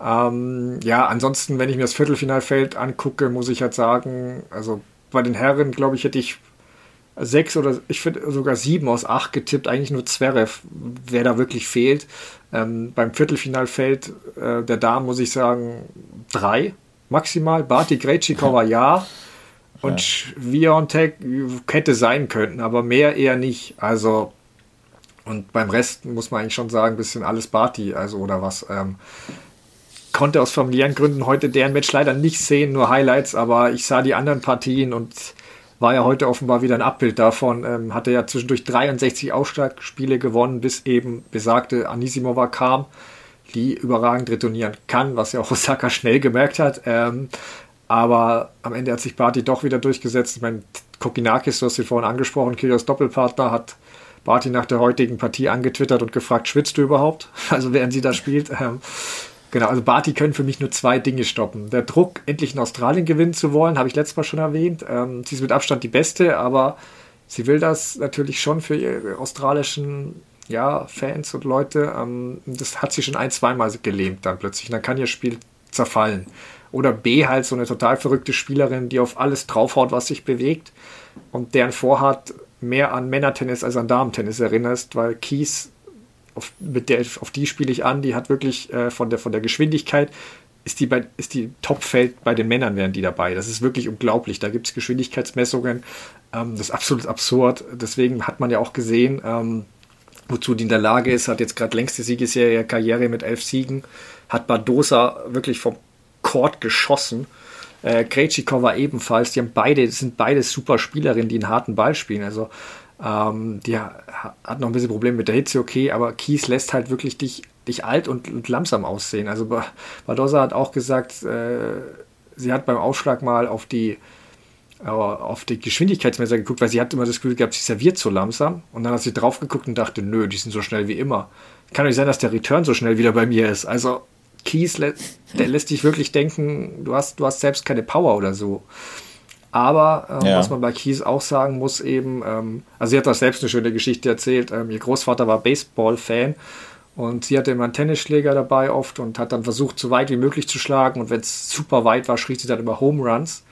Ähm, ja, ansonsten, wenn ich mir das Viertelfinalfeld angucke, muss ich halt sagen, also bei den Herren, glaube ich, hätte ich sechs oder ich finde sogar sieben aus acht getippt, eigentlich nur Zverev, wer da wirklich fehlt. Ähm, beim Viertelfinalfeld äh, der Damen muss ich sagen drei maximal. Barty Grejcikova ja. Und ja. Viontek hätte sein können, aber mehr eher nicht. Also, und beim Rest muss man eigentlich schon sagen, ein bisschen alles Barty, also oder was. Ähm, konnte aus familiären Gründen heute deren Match leider nicht sehen, nur Highlights, aber ich sah die anderen Partien und war ja heute offenbar wieder ein Abbild davon. Ähm, hatte ja zwischendurch 63 Aufschlagspiele gewonnen, bis eben besagte Anisimova kam, die überragend retournieren kann, was ja auch Osaka schnell gemerkt hat. Ähm, aber am Ende hat sich Barty doch wieder durchgesetzt. Ich meine, Kokinakis, du hast ihn vorhin angesprochen, Kyrgios Doppelpartner, hat Barty nach der heutigen Partie angetwittert und gefragt, schwitzt du überhaupt? Also während sie da spielt. Ähm, Genau, also Barty können für mich nur zwei Dinge stoppen. Der Druck, endlich in Australien gewinnen zu wollen, habe ich letztes Mal schon erwähnt. Ähm, sie ist mit Abstand die beste, aber sie will das natürlich schon für ihre australischen ja, Fans und Leute. Ähm, das hat sie schon ein, zweimal gelähmt dann plötzlich. Und dann kann ihr Spiel zerfallen. Oder B, halt so eine total verrückte Spielerin, die auf alles draufhaut, was sich bewegt und deren Vorhat mehr an Männertennis als an Damentennis erinnerst, weil Kies auf, mit der, auf die spiele ich an, die hat wirklich äh, von, der, von der Geschwindigkeit, ist die, bei, ist die Topfeld bei den Männern wären die dabei. Das ist wirklich unglaublich. Da gibt es Geschwindigkeitsmessungen. Ähm, das ist absolut absurd. Deswegen hat man ja auch gesehen, ähm, wozu die in der Lage ist, hat jetzt gerade längste Siegesserie Karriere mit elf Siegen, hat Badosa wirklich vom Court geschossen. Äh, Krejcikova ebenfalls. Die haben beide, sind beide super Spielerinnen, die einen harten Ball spielen. Also Ähm, die hat noch ein bisschen Probleme mit der Hitze, okay, aber Kies lässt halt wirklich dich, dich alt und, und langsam aussehen. Also Badosa hat auch gesagt, äh, sie hat beim Aufschlag mal auf die auf die Geschwindigkeitsmesser geguckt, weil sie hat immer das Gefühl gehabt, sie serviert so langsam. Und dann hat sie drauf geguckt und dachte, nö, die sind so schnell wie immer. Kann nicht sein, dass der Return so schnell wieder bei mir ist. Also Kies, der lässt dich wirklich denken, du hast, du hast selbst keine Power oder so. Aber ähm, ja. was man bei Kies auch sagen muss, eben, ähm, also sie hat auch selbst eine schöne Geschichte erzählt. Ähm, ihr Großvater war Baseball-Fan und sie hatte immer einen Tennisschläger dabei oft und hat dann versucht, so weit wie möglich zu schlagen. Und wenn es super weit war, schrie sie dann über Home Runs.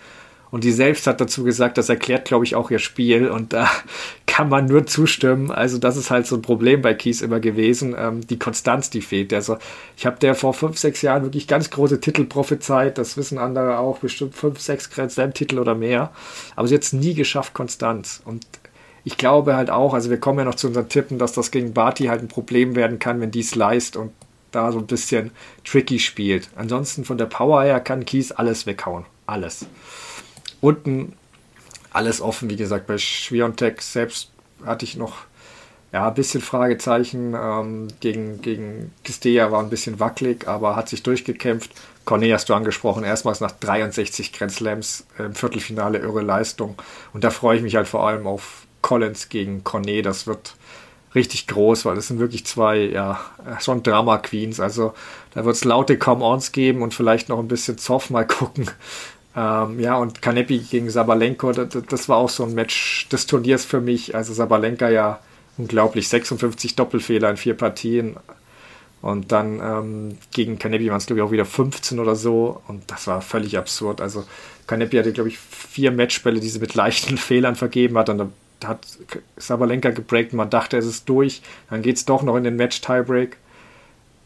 Und die selbst hat dazu gesagt, das erklärt, glaube ich, auch ihr Spiel. Und da kann man nur zustimmen. Also das ist halt so ein Problem bei Kies immer gewesen. Ähm, die Konstanz, die fehlt. Also ich habe der vor fünf, sechs Jahren wirklich ganz große Titel prophezeit. Das wissen andere auch. Bestimmt fünf, sechs Grand Slam-Titel oder mehr. Aber sie hat es nie geschafft, Konstanz. Und ich glaube halt auch, also wir kommen ja noch zu unseren Tippen, dass das gegen Barty halt ein Problem werden kann, wenn die leist und da so ein bisschen tricky spielt. Ansonsten von der Power her kann Kies alles weghauen. Alles. Unten alles offen, wie gesagt, bei Schwiontek selbst hatte ich noch ja, ein bisschen Fragezeichen. Ähm, gegen, gegen Kistea war ein bisschen wackelig, aber hat sich durchgekämpft. Cornet hast du angesprochen, erstmals nach 63 Grand im Viertelfinale irre Leistung. Und da freue ich mich halt vor allem auf Collins gegen Cornet. Das wird richtig groß, weil das sind wirklich zwei, ja, schon Drama Queens. Also da wird es laute Come-Ons geben und vielleicht noch ein bisschen Zoff mal gucken, ähm, ja, und Kanepi gegen Sabalenko, das, das, war auch so ein Match des Turniers für mich. Also Sabalenka ja unglaublich, 56 Doppelfehler in vier Partien. Und dann ähm, gegen Kanepi waren es, glaube ich, auch wieder 15 oder so. Und das war völlig absurd. Also Kanepi hatte, glaube ich, vier Matchbälle, die sie mit leichten Fehlern vergeben hat. Und da hat Sabalenka gebreakt. Man dachte, es ist durch. Dann geht es doch noch in den Match-Tiebreak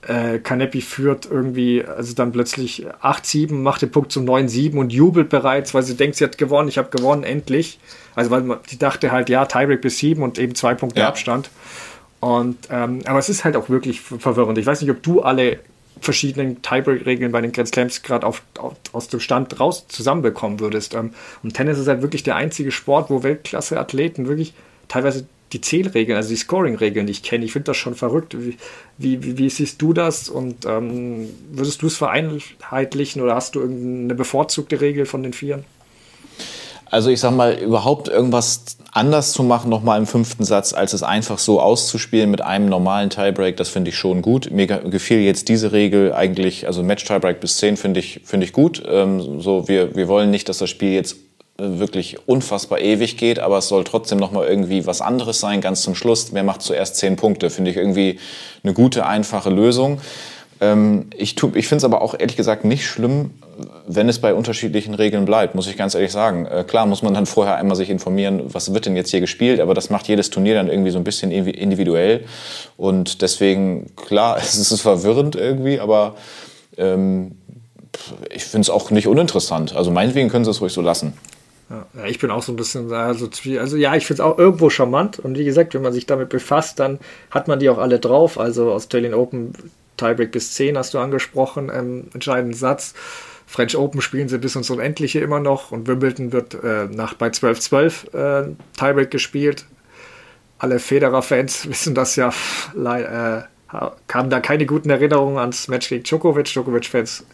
äh, Kanepi führt irgendwie, also dann plötzlich 8-7, macht den Punkt zum 9-7 und jubelt bereits, weil sie denkt, sie hat gewonnen, ich habe gewonnen, endlich. Also weil man, die dachte halt, ja, Tiebreak bis 7 und eben zwei Punkte ja. Abstand. Und, ähm, aber es ist halt auch wirklich verwirrend. Ich weiß nicht, ob du alle verschiedenen Tiebreak-Regeln bei den Grand Slams gerade aus dem Stand raus zusammenbekommen würdest. Ähm, und Tennis ist halt wirklich der einzige Sport, wo Weltklasse-Athleten wirklich teilweise die Zählregeln, also die Scoring-Regeln nicht kenne. Ich finde das schon verrückt. Wie, wie, wie, siehst du das und ähm, würdest du es vereinheitlichen oder hast du irgendeine bevorzugte Regel von den Vieren? Also ich sag mal, überhaupt irgendwas anders zu machen, nochmal im fünften Satz, als es einfach so auszuspielen mit einem normalen Tiebreak, das finde ich schon gut. Mir gefiel jetzt diese Regel eigentlich, also Match-Tiebreak bis 10 finde ich, finde ich gut. Ähm, so, wir, wir wollen nicht, dass das Spiel jetzt wirklich unfassbar ewig geht, aber es soll trotzdem noch mal irgendwie was anderes sein, ganz zum Schluss. Wer macht zuerst zehn Punkte? Finde ich irgendwie eine gute, einfache Lösung. Ähm, ich ich finde es aber auch ehrlich gesagt nicht schlimm, wenn es bei unterschiedlichen Regeln bleibt, muss ich ganz ehrlich sagen. Äh, klar muss man dann vorher einmal sich informieren, was wird denn jetzt hier gespielt, aber das macht jedes Turnier dann irgendwie so ein bisschen individuell. Und deswegen, klar, es ist verwirrend irgendwie, aber ähm, ich finde es auch nicht uninteressant. Also meinetwegen können sie es ruhig so lassen. Ja, ich bin auch so ein bisschen, also, also ja, ich finde es auch irgendwo charmant. Und wie gesagt, wenn man sich damit befasst, dann hat man die auch alle drauf. Also Australian Open Tiebreak bis 10 hast du angesprochen, ähm, entscheidenden Satz. French Open spielen sie bis ins Unendliche immer noch und Wimbledon wird äh, nach bei 12-12 äh, Tiebreak gespielt. Alle Federer-Fans wissen das ja, äh, haben da keine guten Erinnerungen ans Match gegen Djokovic. Djokovic-Fans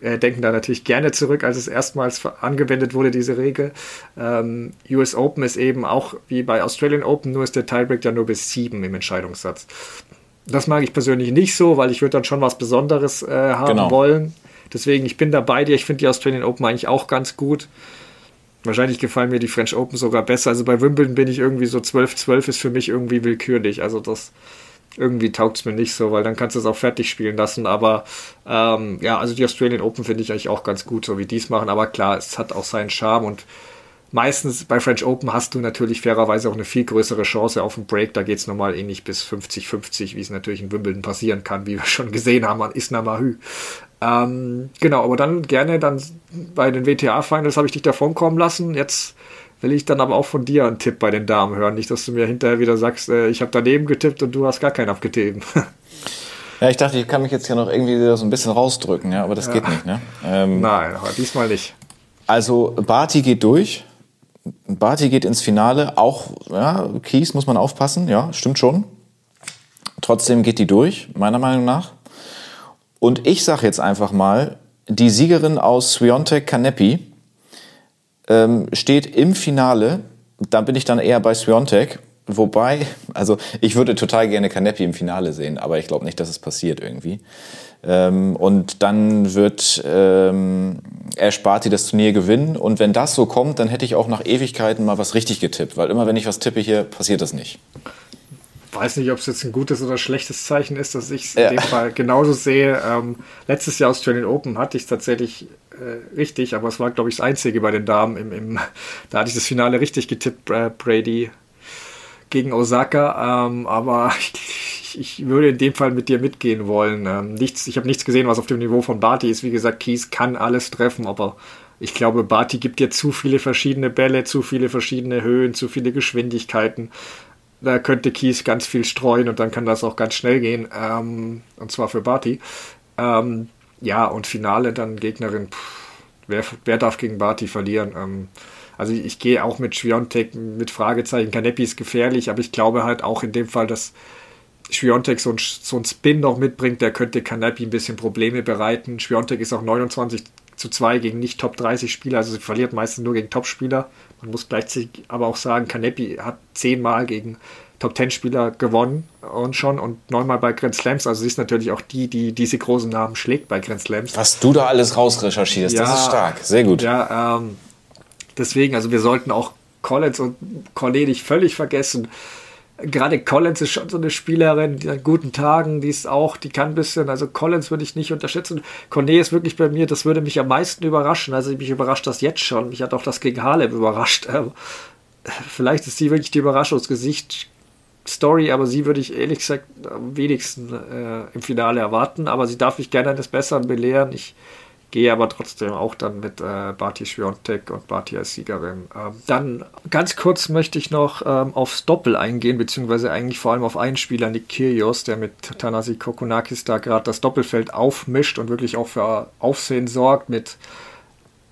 äh, denken da natürlich gerne zurück, als es erstmals angewendet wurde, diese Regel. Ähm, US Open ist eben auch wie bei Australian Open, nur ist der Tiebreak ja nur bis sieben im Entscheidungssatz. Das mag ich persönlich nicht so, weil ich würde dann schon was Besonderes äh, haben genau. wollen. Deswegen, ich bin da bei dir. Ich finde die Australian Open eigentlich auch ganz gut. Wahrscheinlich gefallen mir die French Open sogar besser. Also bei Wimbledon bin ich irgendwie so 12-12 ist für mich irgendwie willkürlich. Also das irgendwie taugt es mir nicht so, weil dann kannst du es auch fertig spielen lassen. Aber ähm, ja, also die Australian Open finde ich eigentlich auch ganz gut, so wie die es machen. Aber klar, es hat auch seinen Charme und meistens bei French Open hast du natürlich fairerweise auch eine viel größere Chance auf einen Break. Da geht es normal eh nicht bis 50-50, wie es natürlich in Wimbledon passieren kann, wie wir schon gesehen haben an Isna Mahü. Ähm, genau, aber dann gerne dann bei den WTA-Finals habe ich dich davon kommen lassen. Jetzt will ich dann aber auch von dir einen Tipp bei den Damen hören. Nicht, dass du mir hinterher wieder sagst, äh, ich habe daneben getippt und du hast gar keinen abgetippt. ja, ich dachte, ich kann mich jetzt ja noch irgendwie so ein bisschen rausdrücken, ja, aber das ja. geht nicht, ne? Ähm, Nein, aber diesmal nicht. Also Barty geht durch. Barty geht ins Finale, auch ja, Kies muss man aufpassen, ja, stimmt schon. Trotzdem geht die durch, meiner Meinung nach. Und ich sage jetzt einfach mal, die Siegerin aus Swiontek Kanepi ähm, steht im Finale. Da bin ich dann eher bei Swiontek. Wobei, also ich würde total gerne Kanepi im Finale sehen, aber ich glaube nicht, dass es passiert irgendwie. Ähm, und dann wird ähm, Ash Barty das Turnier gewinnen. Und wenn das so kommt, dann hätte ich auch nach Ewigkeiten mal was richtig getippt. Weil immer wenn ich was tippe hier, passiert das nicht. Weiß nicht, ob es jetzt ein gutes oder schlechtes Zeichen ist, dass ich es ja. in dem Fall genauso sehe. Ähm, letztes Jahr Australian Open hatte ich es tatsächlich äh, richtig, aber es war, glaube ich, das Einzige bei den Damen. Im, im, da hatte ich das Finale richtig getippt, Brady gegen Osaka. Ähm, aber ich, ich, würde in dem Fall mit dir mitgehen wollen. Ähm, nichts, ich habe nichts gesehen, was auf dem Niveau von Barty ist. Wie gesagt, Kies kann alles treffen, aber ich glaube, Barty gibt dir zu viele verschiedene Bälle, zu viele verschiedene Höhen, zu viele Geschwindigkeiten. Da könnte Kies ganz viel streuen und dann kann das auch ganz schnell gehen. Ähm, und zwar für Barty. Ähm, ja, und Finale dann Gegnerin. Pff, wer, wer darf gegen Barty verlieren? Ähm, also ich, gehe auch mit Schwiontek mit Fragezeichen. Kanepi ist gefährlich, aber ich glaube halt auch in dem Fall, dass Schwiontek so, ein, so einen Spin noch mitbringt, der könnte Kanepi ein bisschen Probleme bereiten. Schwiontek ist auch 29 zu 2 gegen nicht Top 30 Spieler, also sie verliert meistens nur gegen Top-Spieler. Man muss gleichzeitig aber auch sagen, Kanepi hat zehnmal gegen Top 10 Spieler gewonnen und schon und neunmal bei Grand Slams. Also sie ist natürlich auch die, die diese großen Namen schlägt bei Grand Slams. Was du da alles rausrecherchierst, ja, das ist stark. Sehr gut. Ja, ähm, deswegen, also wir sollten auch Collins und Cornet nicht völlig vergessen gerade Collins ist schon so eine Spielerin, die an guten Tagen, die ist auch, die kann ein bisschen, also Collins würde ich nicht unterschätzen. Cornet ist wirklich bei mir, das würde mich am meisten überraschen. Also mich überrascht das jetzt schon. Mich hat auch das gegen Harlem überrascht. Ähm, vielleicht ist sie wirklich die Überraschungsgesicht. Story, aber sie würde ich ehrlich gesagt am wenigsten äh, im Finale erwarten. Aber sie darf mich gerne eines Besseren belehren. Ich gehe aber trotzdem auch dann mit äh, Barty Schwiontek und Barty als Siegerin. Ähm, dann ganz kurz möchte ich noch ähm, aufs Doppel eingehen, beziehungsweise eigentlich vor allem auf einen Spieler, Nick Kyrgios, der mit Tanasi Kokonakis da gerade das Doppelfeld aufmischt und wirklich auch für Aufsehen sorgt mit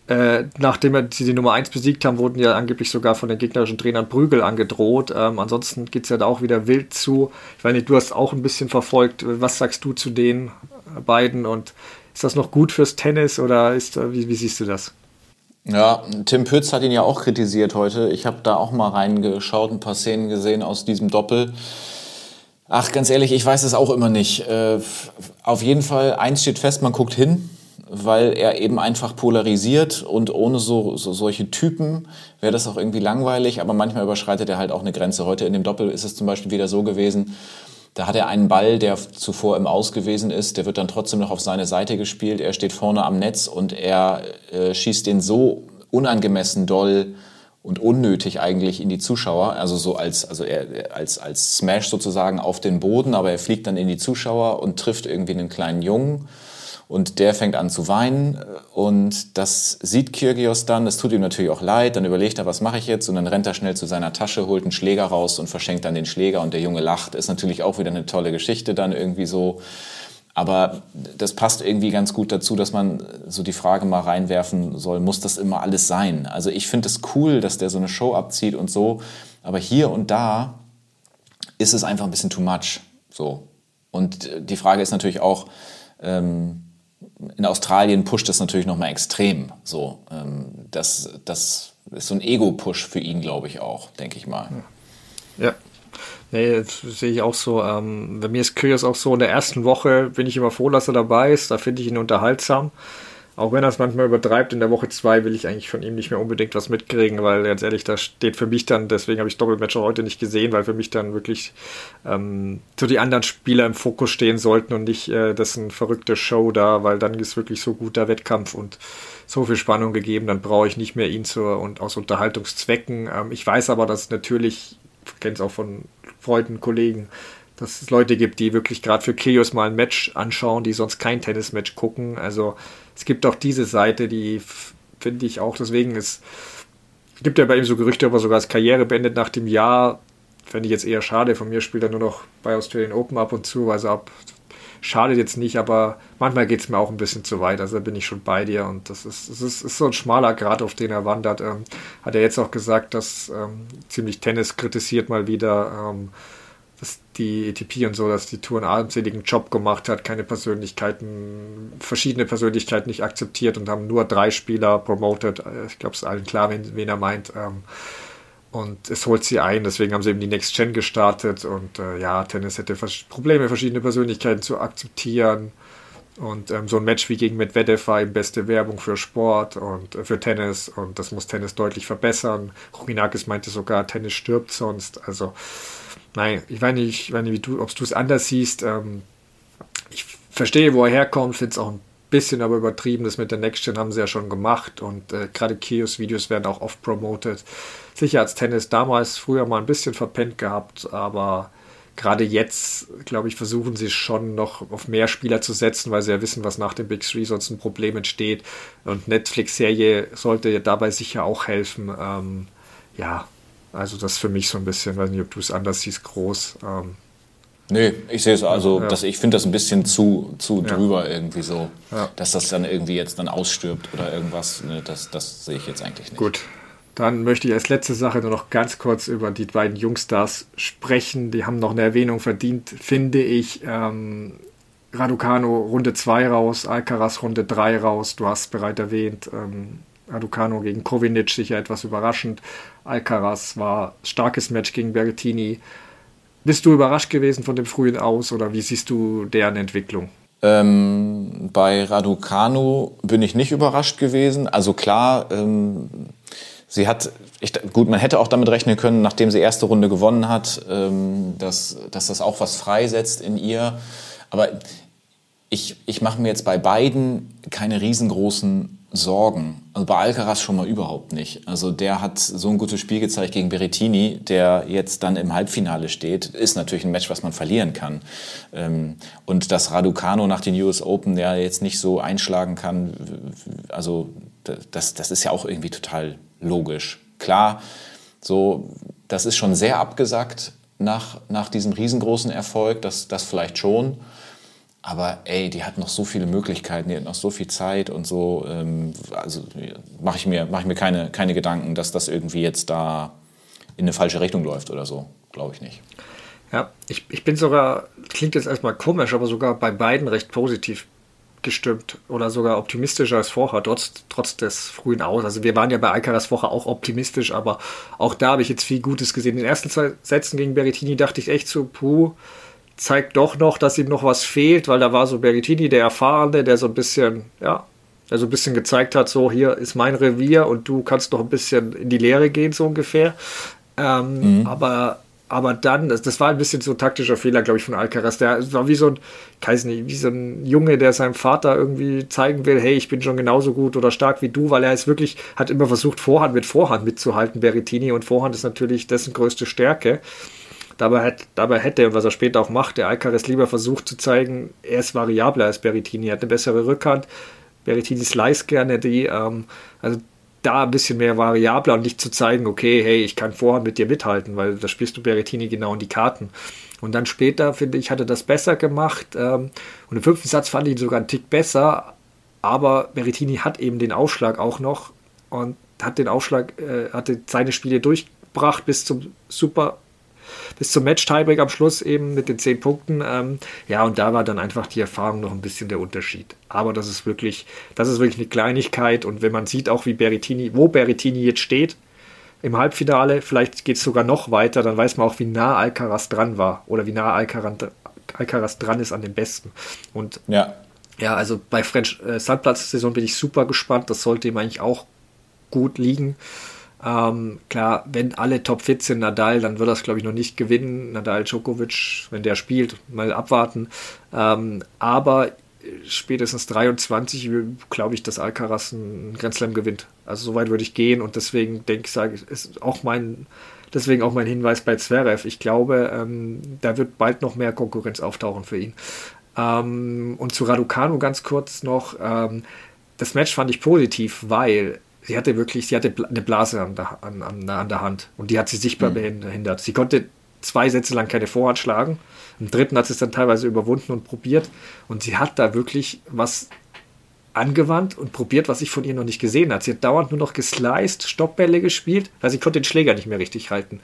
äh, nachdem sie die Nummer 1 besiegt haben, wurden ja angeblich sogar von den gegnerischen Trainern Prügel angedroht. Ähm, ansonsten geht es ja da auch wieder wild zu. Ich weiß nicht, du hast auch ein bisschen verfolgt. Was sagst du zu den beiden und ist das noch gut fürs Tennis oder ist, wie, wie siehst du das? Ja, Tim Pütz hat ihn ja auch kritisiert heute. Ich habe da auch mal reingeschaut, ein paar Szenen gesehen aus diesem Doppel. Ach, ganz ehrlich, ich weiß es auch immer nicht. Äh, auf jeden Fall, eins steht fest, man guckt hin, weil er eben einfach polarisiert und ohne so, so solche Typen wäre das auch irgendwie langweilig, aber manchmal überschreitet er halt auch eine Grenze. Heute in dem Doppel ist es zum Beispiel wieder so gewesen, da hat er einen Ball, der zuvor im Aus gewesen ist, der wird dann trotzdem noch auf seine Seite gespielt. Er steht vorne am Netz und er äh, schießt den so unangemessen doll und unnötig eigentlich in die Zuschauer, also so als also er als als Smash sozusagen auf den Boden, aber er fliegt dann in die Zuschauer und trifft irgendwie einen kleinen Jungen und der fängt an zu weinen und das sieht Kyrgios dann, das tut ihm natürlich auch leid, dann überlegt er, was mache ich jetzt und dann rennt er schnell zu seiner Tasche, holt einen Schläger raus und verschenkt dann den Schläger und der Junge lacht. Ist natürlich auch wieder eine tolle Geschichte dann irgendwie so. Aber das passt irgendwie ganz gut dazu, dass man so die Frage mal reinwerfen soll, muss das immer alles sein? Also ich finde es cool, dass der so eine Show abzieht und so, aber hier und da ist es einfach ein bisschen too much. So. Und die Frage ist natürlich auch, ähm, in Australien pusht das natürlich nochmal extrem. So, ähm, das, das ist so ein Ego-Push für ihn, glaube ich auch, denke ich mal. Ja. Nee, das sehe ich auch so. Ähm, bei mir ist Kyrgios auch so, in der ersten Woche bin ich immer froh, dass er dabei ist. Da finde ich ihn unterhaltsam. Auch wenn er es manchmal übertreibt, in der Woche 2 will ich eigentlich von ihm nicht mehr unbedingt was mitkriegen, weil ganz ehrlich, da steht für mich dann, deswegen habe ich Doppelmatch heute nicht gesehen, weil für mich dann wirklich ähm, so die anderen Spieler im Fokus stehen sollten und nicht äh, eine verrückte Show da, weil dann ist wirklich so guter Wettkampf und so viel Spannung gegeben, dann brauche ich nicht mehr ihn zur und aus Unterhaltungszwecken. Ähm, ich weiß aber, dass natürlich, ich kenne es auch von Freunden, Kollegen, dass es Leute gibt, die wirklich gerade für Kyrgios mal ein Match anschauen, die sonst kein Tennismatch gucken. Also es gibt auch diese Seite, die finde ich auch, deswegen ist, es gibt ja bei ihm so Gerüchte, ob er sogar als Karriere beendet nach dem Jahr. Fände ich jetzt eher schade. Von mir spielt er nur noch bei Australian Open ab und zu, also ab schadet jetzt nicht, aber manchmal geht es mir auch ein bisschen zu weit. Also da bin ich schon bei dir und das ist, das ist, ist so ein schmaler Grad, auf den er wandert. Ähm, hat er jetzt auch gesagt, dass ähm, ziemlich Tennis kritisiert mal wieder, ähm, dass die ATP und so, dass die Tour einen armseligen Job gemacht hat, keine Persönlichkeiten, verschiedene Persönlichkeiten nicht akzeptiert und haben nur drei Spieler promoted. Äh, ich glaube, es ist allen klar, wen, wen er meint. Ähm, und es holt sie ein, deswegen haben sie eben die Next Gen gestartet. Und äh, ja, Tennis hätte Probleme, verschiedene Persönlichkeiten zu akzeptieren. Und ähm, so ein Match wie gegen Medvedev war eben beste Werbung für Sport und äh, für Tennis. Und das muss Tennis deutlich verbessern. Ruminakis meinte sogar, Tennis stirbt sonst. Also, nein, ich weiß nicht, ich weiß nicht ob du es anders siehst. Ähm, ich verstehe, wo er herkommt, finde es auch ein bisschen aber übertrieben. Das mit der Next Gen haben sie ja schon gemacht. Und äh, gerade Kios-Videos werden auch oft promoted sicher als Tennis damals früher mal ein bisschen verpennt gehabt, aber gerade jetzt, glaube ich, versuchen sie schon noch auf mehr Spieler zu setzen, weil sie ja wissen, was nach dem Big Three sonst ein Problem entsteht. Und Netflix-Serie sollte dabei sicher auch helfen. Ähm, ja, also das für mich so ein bisschen, weiß nicht, ob du es anders siehst, groß. Ähm, Nee, ich sehe es also, ja. dass ich finde das ein bisschen zu, zu drüber ja. irgendwie so, ja. dass das dann irgendwie jetzt dann ausstirbt oder irgendwas. Ne, das, das sehe ich jetzt eigentlich nicht. Gut, dann möchte ich als letzte Sache nur noch ganz kurz über die beiden Jungstars sprechen. Die haben noch eine Erwähnung verdient, finde ich. Ähm, Raducano Runde 2 raus, Alcaraz Runde 3 raus. Du hast bereits erwähnt, ähm, Raducano gegen Kovinic sicher etwas überraschend. Alcaraz war starkes Match gegen Berrettini. Bist du überrascht gewesen von dem frühen Aus oder wie siehst du deren Entwicklung? Ähm, bei Raducano bin ich nicht überrascht gewesen. Also klar, ähm, Sie hat, ich, gut, man hätte auch damit rechnen können, nachdem sie erste Runde gewonnen hat, ähm, dass, dass das auch was freisetzt in ihr. Aber ich, ich mache mir jetzt bei beiden keine riesengroßen Sorgen. Also bei Alcaraz schon mal überhaupt nicht. Also der hat so ein gutes Spiel gezeigt gegen Berrettini, der jetzt dann im Halbfinale steht. Ist natürlich ein Match, was man verlieren kann. Ähm, und dass Raducano nach den US Open ja jetzt nicht so einschlagen kann, also das, das ist ja auch irgendwie total logisch. Klar, so, das ist schon sehr abgesackt nach, nach diesem riesengroßen Erfolg, das, das vielleicht schon. Aber ey, die hat noch so viele Möglichkeiten, die hat noch so viel Zeit und so. Ähm, also mache ich mir, mach ich mir keine, keine Gedanken, dass das irgendwie jetzt da in eine falsche Richtung läuft oder so. Glaube ich nicht. Ja, ich, ich bin sogar, klingt jetzt erstmal komisch, aber sogar bei beiden recht positiv gestimmt oder sogar optimistischer als vorher, trotz, trotz des frühen Aus. Also wir waren ja bei Alcaraz vorher auch optimistisch, aber auch da habe ich jetzt viel Gutes gesehen. In den ersten zwei Sätzen gegen Berrettini dachte ich echt so, puh, zeigt doch noch, dass ihm noch was fehlt, weil da war so Berrettini, der Erfahrene, der so ein bisschen, ja, der so ein bisschen gezeigt hat, so hier ist mein Revier und du kannst noch ein bisschen in die Lehre gehen, so ungefähr. Ähm, mhm. Aber aber dann, das, das war ein bisschen so ein taktischer Fehler, glaube ich, von Alcaraz. Der war wie so ein, weiß nicht, wie so ein Junge, der seinem Vater irgendwie zeigen will, hey, ich bin schon genauso gut oder stark wie du, weil er ist wirklich, hat immer versucht, Vorhand mit Vorhand mitzuhalten, Berrettini, und Vorhand ist natürlich dessen größte Stärke. Dabei, hat, dabei hätte, was er später auch macht, der Alcaraz lieber versucht zu zeigen, er ist variabler als Berrettini, er hat eine bessere Rückhand. Berrettini slice gerne die, ähm, also da ein bisschen mehr variabler und nicht zu zeigen, okay, hey, ich kann vorher mit dir mithalten, weil da spielst du Berrettini genau in die Karten. Und dann später, finde ich, hat er das besser gemacht. Ähm, und im fünften Satz fand ich ihn sogar einen Tick besser, aber Berrettini hat eben den Aufschlag auch noch und hat den Aufschlag, äh, hatte seine Spiele durchgebracht bis zum super bis zum Match-Tiebreak am Schluss eben mit den zehn Punkten. Ähm, ja, und da war dann einfach die Erfahrung noch ein bisschen der Unterschied. Aber das ist wirklich, das ist wirklich eine Kleinigkeit. Und wenn man sieht auch, wie Berrettini, wo Berrettini jetzt steht, im Halbfinale, vielleicht geht es sogar noch weiter, dann weiß man auch, wie nah Alcaraz dran war oder wie nah Alcaraz, dran ist an den Besten. Und ja, ja also bei French äh, Sandplatz-Saison bin ich super gespannt. Das sollte ihm eigentlich auch gut liegen. Ähm, klar, wenn alle top fit sind, Nadal, dann wird das, glaube ich, noch nicht gewinnen. Nadal Djokovic, wenn der spielt, mal abwarten. Ähm, aber spätestens 23 glaube ich, dass Alcaraz einen Grand Slam gewinnt. Also soweit würde ich gehen und deswegen denke ich, sage ich, ist auch mein, deswegen auch mein Hinweis bei Zverev. Ich glaube, ähm, da wird bald noch mehr Konkurrenz auftauchen für ihn. Ähm, und zu Raducanu ganz kurz noch. Ähm, das Match fand ich positiv, weil sie hatte wirklich, sie hatte eine Blase an der, an, an, an der Hand und die hat sie sichtbar mhm. behindert. Sie konnte zwei Sätze lang keine Vorhand schlagen. Im dritten hat sie es dann teilweise überwunden und probiert. Und sie hat da wirklich was angewandt und probiert, was ich von ihr noch nicht gesehen habe. Sie hat dauernd nur noch gesliced, Stoppbälle gespielt, weil sie konnte den Schläger nicht mehr richtig halten.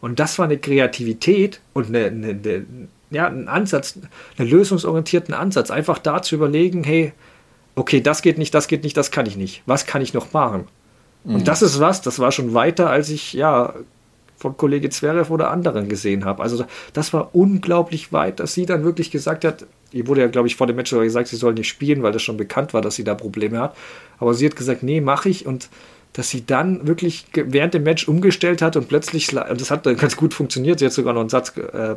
Und das war eine Kreativität und eine, eine, eine, ja, ein Ansatz, einen lösungsorientierten Ansatz. Einfach da zu überlegen, hey, okay, das geht nicht, das geht nicht, das kann ich nicht. Was kann ich noch machen? Mhm. Und das ist was, das war schon weiter, als ich ja von Kollege Zverev oder anderen gesehen habe. Also das war unglaublich weit, dass sie dann wirklich gesagt hat, ihr wurde ja, glaube ich, vor dem Match gesagt, sie soll nicht spielen, weil das schon bekannt war, dass sie da Probleme hat. Aber sie hat gesagt, nee, mache ich und dass sie dann wirklich während dem Match umgestellt hat und plötzlich, und das hat ganz gut funktioniert, sie hat sogar noch einen Satz äh,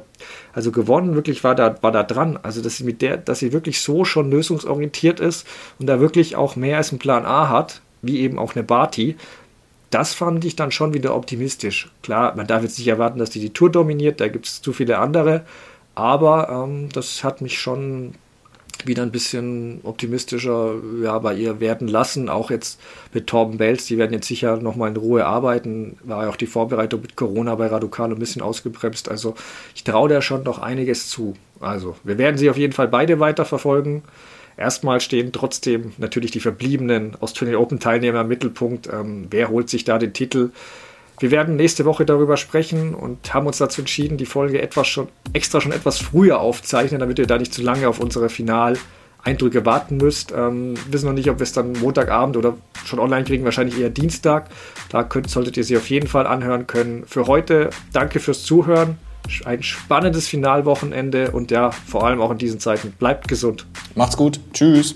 also gewonnen, wirklich war da, war da dran. Also dass sie mit der, dass sie wirklich so schon lösungsorientiert ist und da wirklich auch mehr als einen Plan A hat, wie eben auch eine Barty. Das fand ich dann schon wieder optimistisch. Klar, man darf jetzt nicht erwarten, dass die die Tour dominiert, da gibt es zu viele andere, aber ähm, das hat mich schon wieder ein bisschen optimistischer ja, bei ihr werden lassen. Auch jetzt mit Torben Belz, die werden jetzt sicher nochmal in Ruhe arbeiten. War ja auch die Vorbereitung mit Corona bei Radukal ein bisschen ausgebremst. Also ich traue da schon noch einiges zu. Also wir werden sie auf jeden Fall beide weiterverfolgen. Erstmal stehen trotzdem natürlich die verbliebenen Australian Open Teilnehmer im Mittelpunkt. Ähm, wer holt sich da den Titel? Wir werden nächste Woche darüber sprechen und haben uns dazu entschieden, die Folge etwas schon extra schon etwas früher aufzeichnen, damit ihr da nicht zu lange auf unsere Finaleindrücke warten müsst. Ähm, wissen noch nicht, ob wir es dann Montagabend oder schon online kriegen, wahrscheinlich eher Dienstag. Da könnt, solltet ihr sie auf jeden Fall anhören können. Für heute danke fürs Zuhören. Ein spannendes Finalwochenende und ja, vor allem auch in diesen Zeiten. Bleibt gesund. Macht's gut. Tschüss.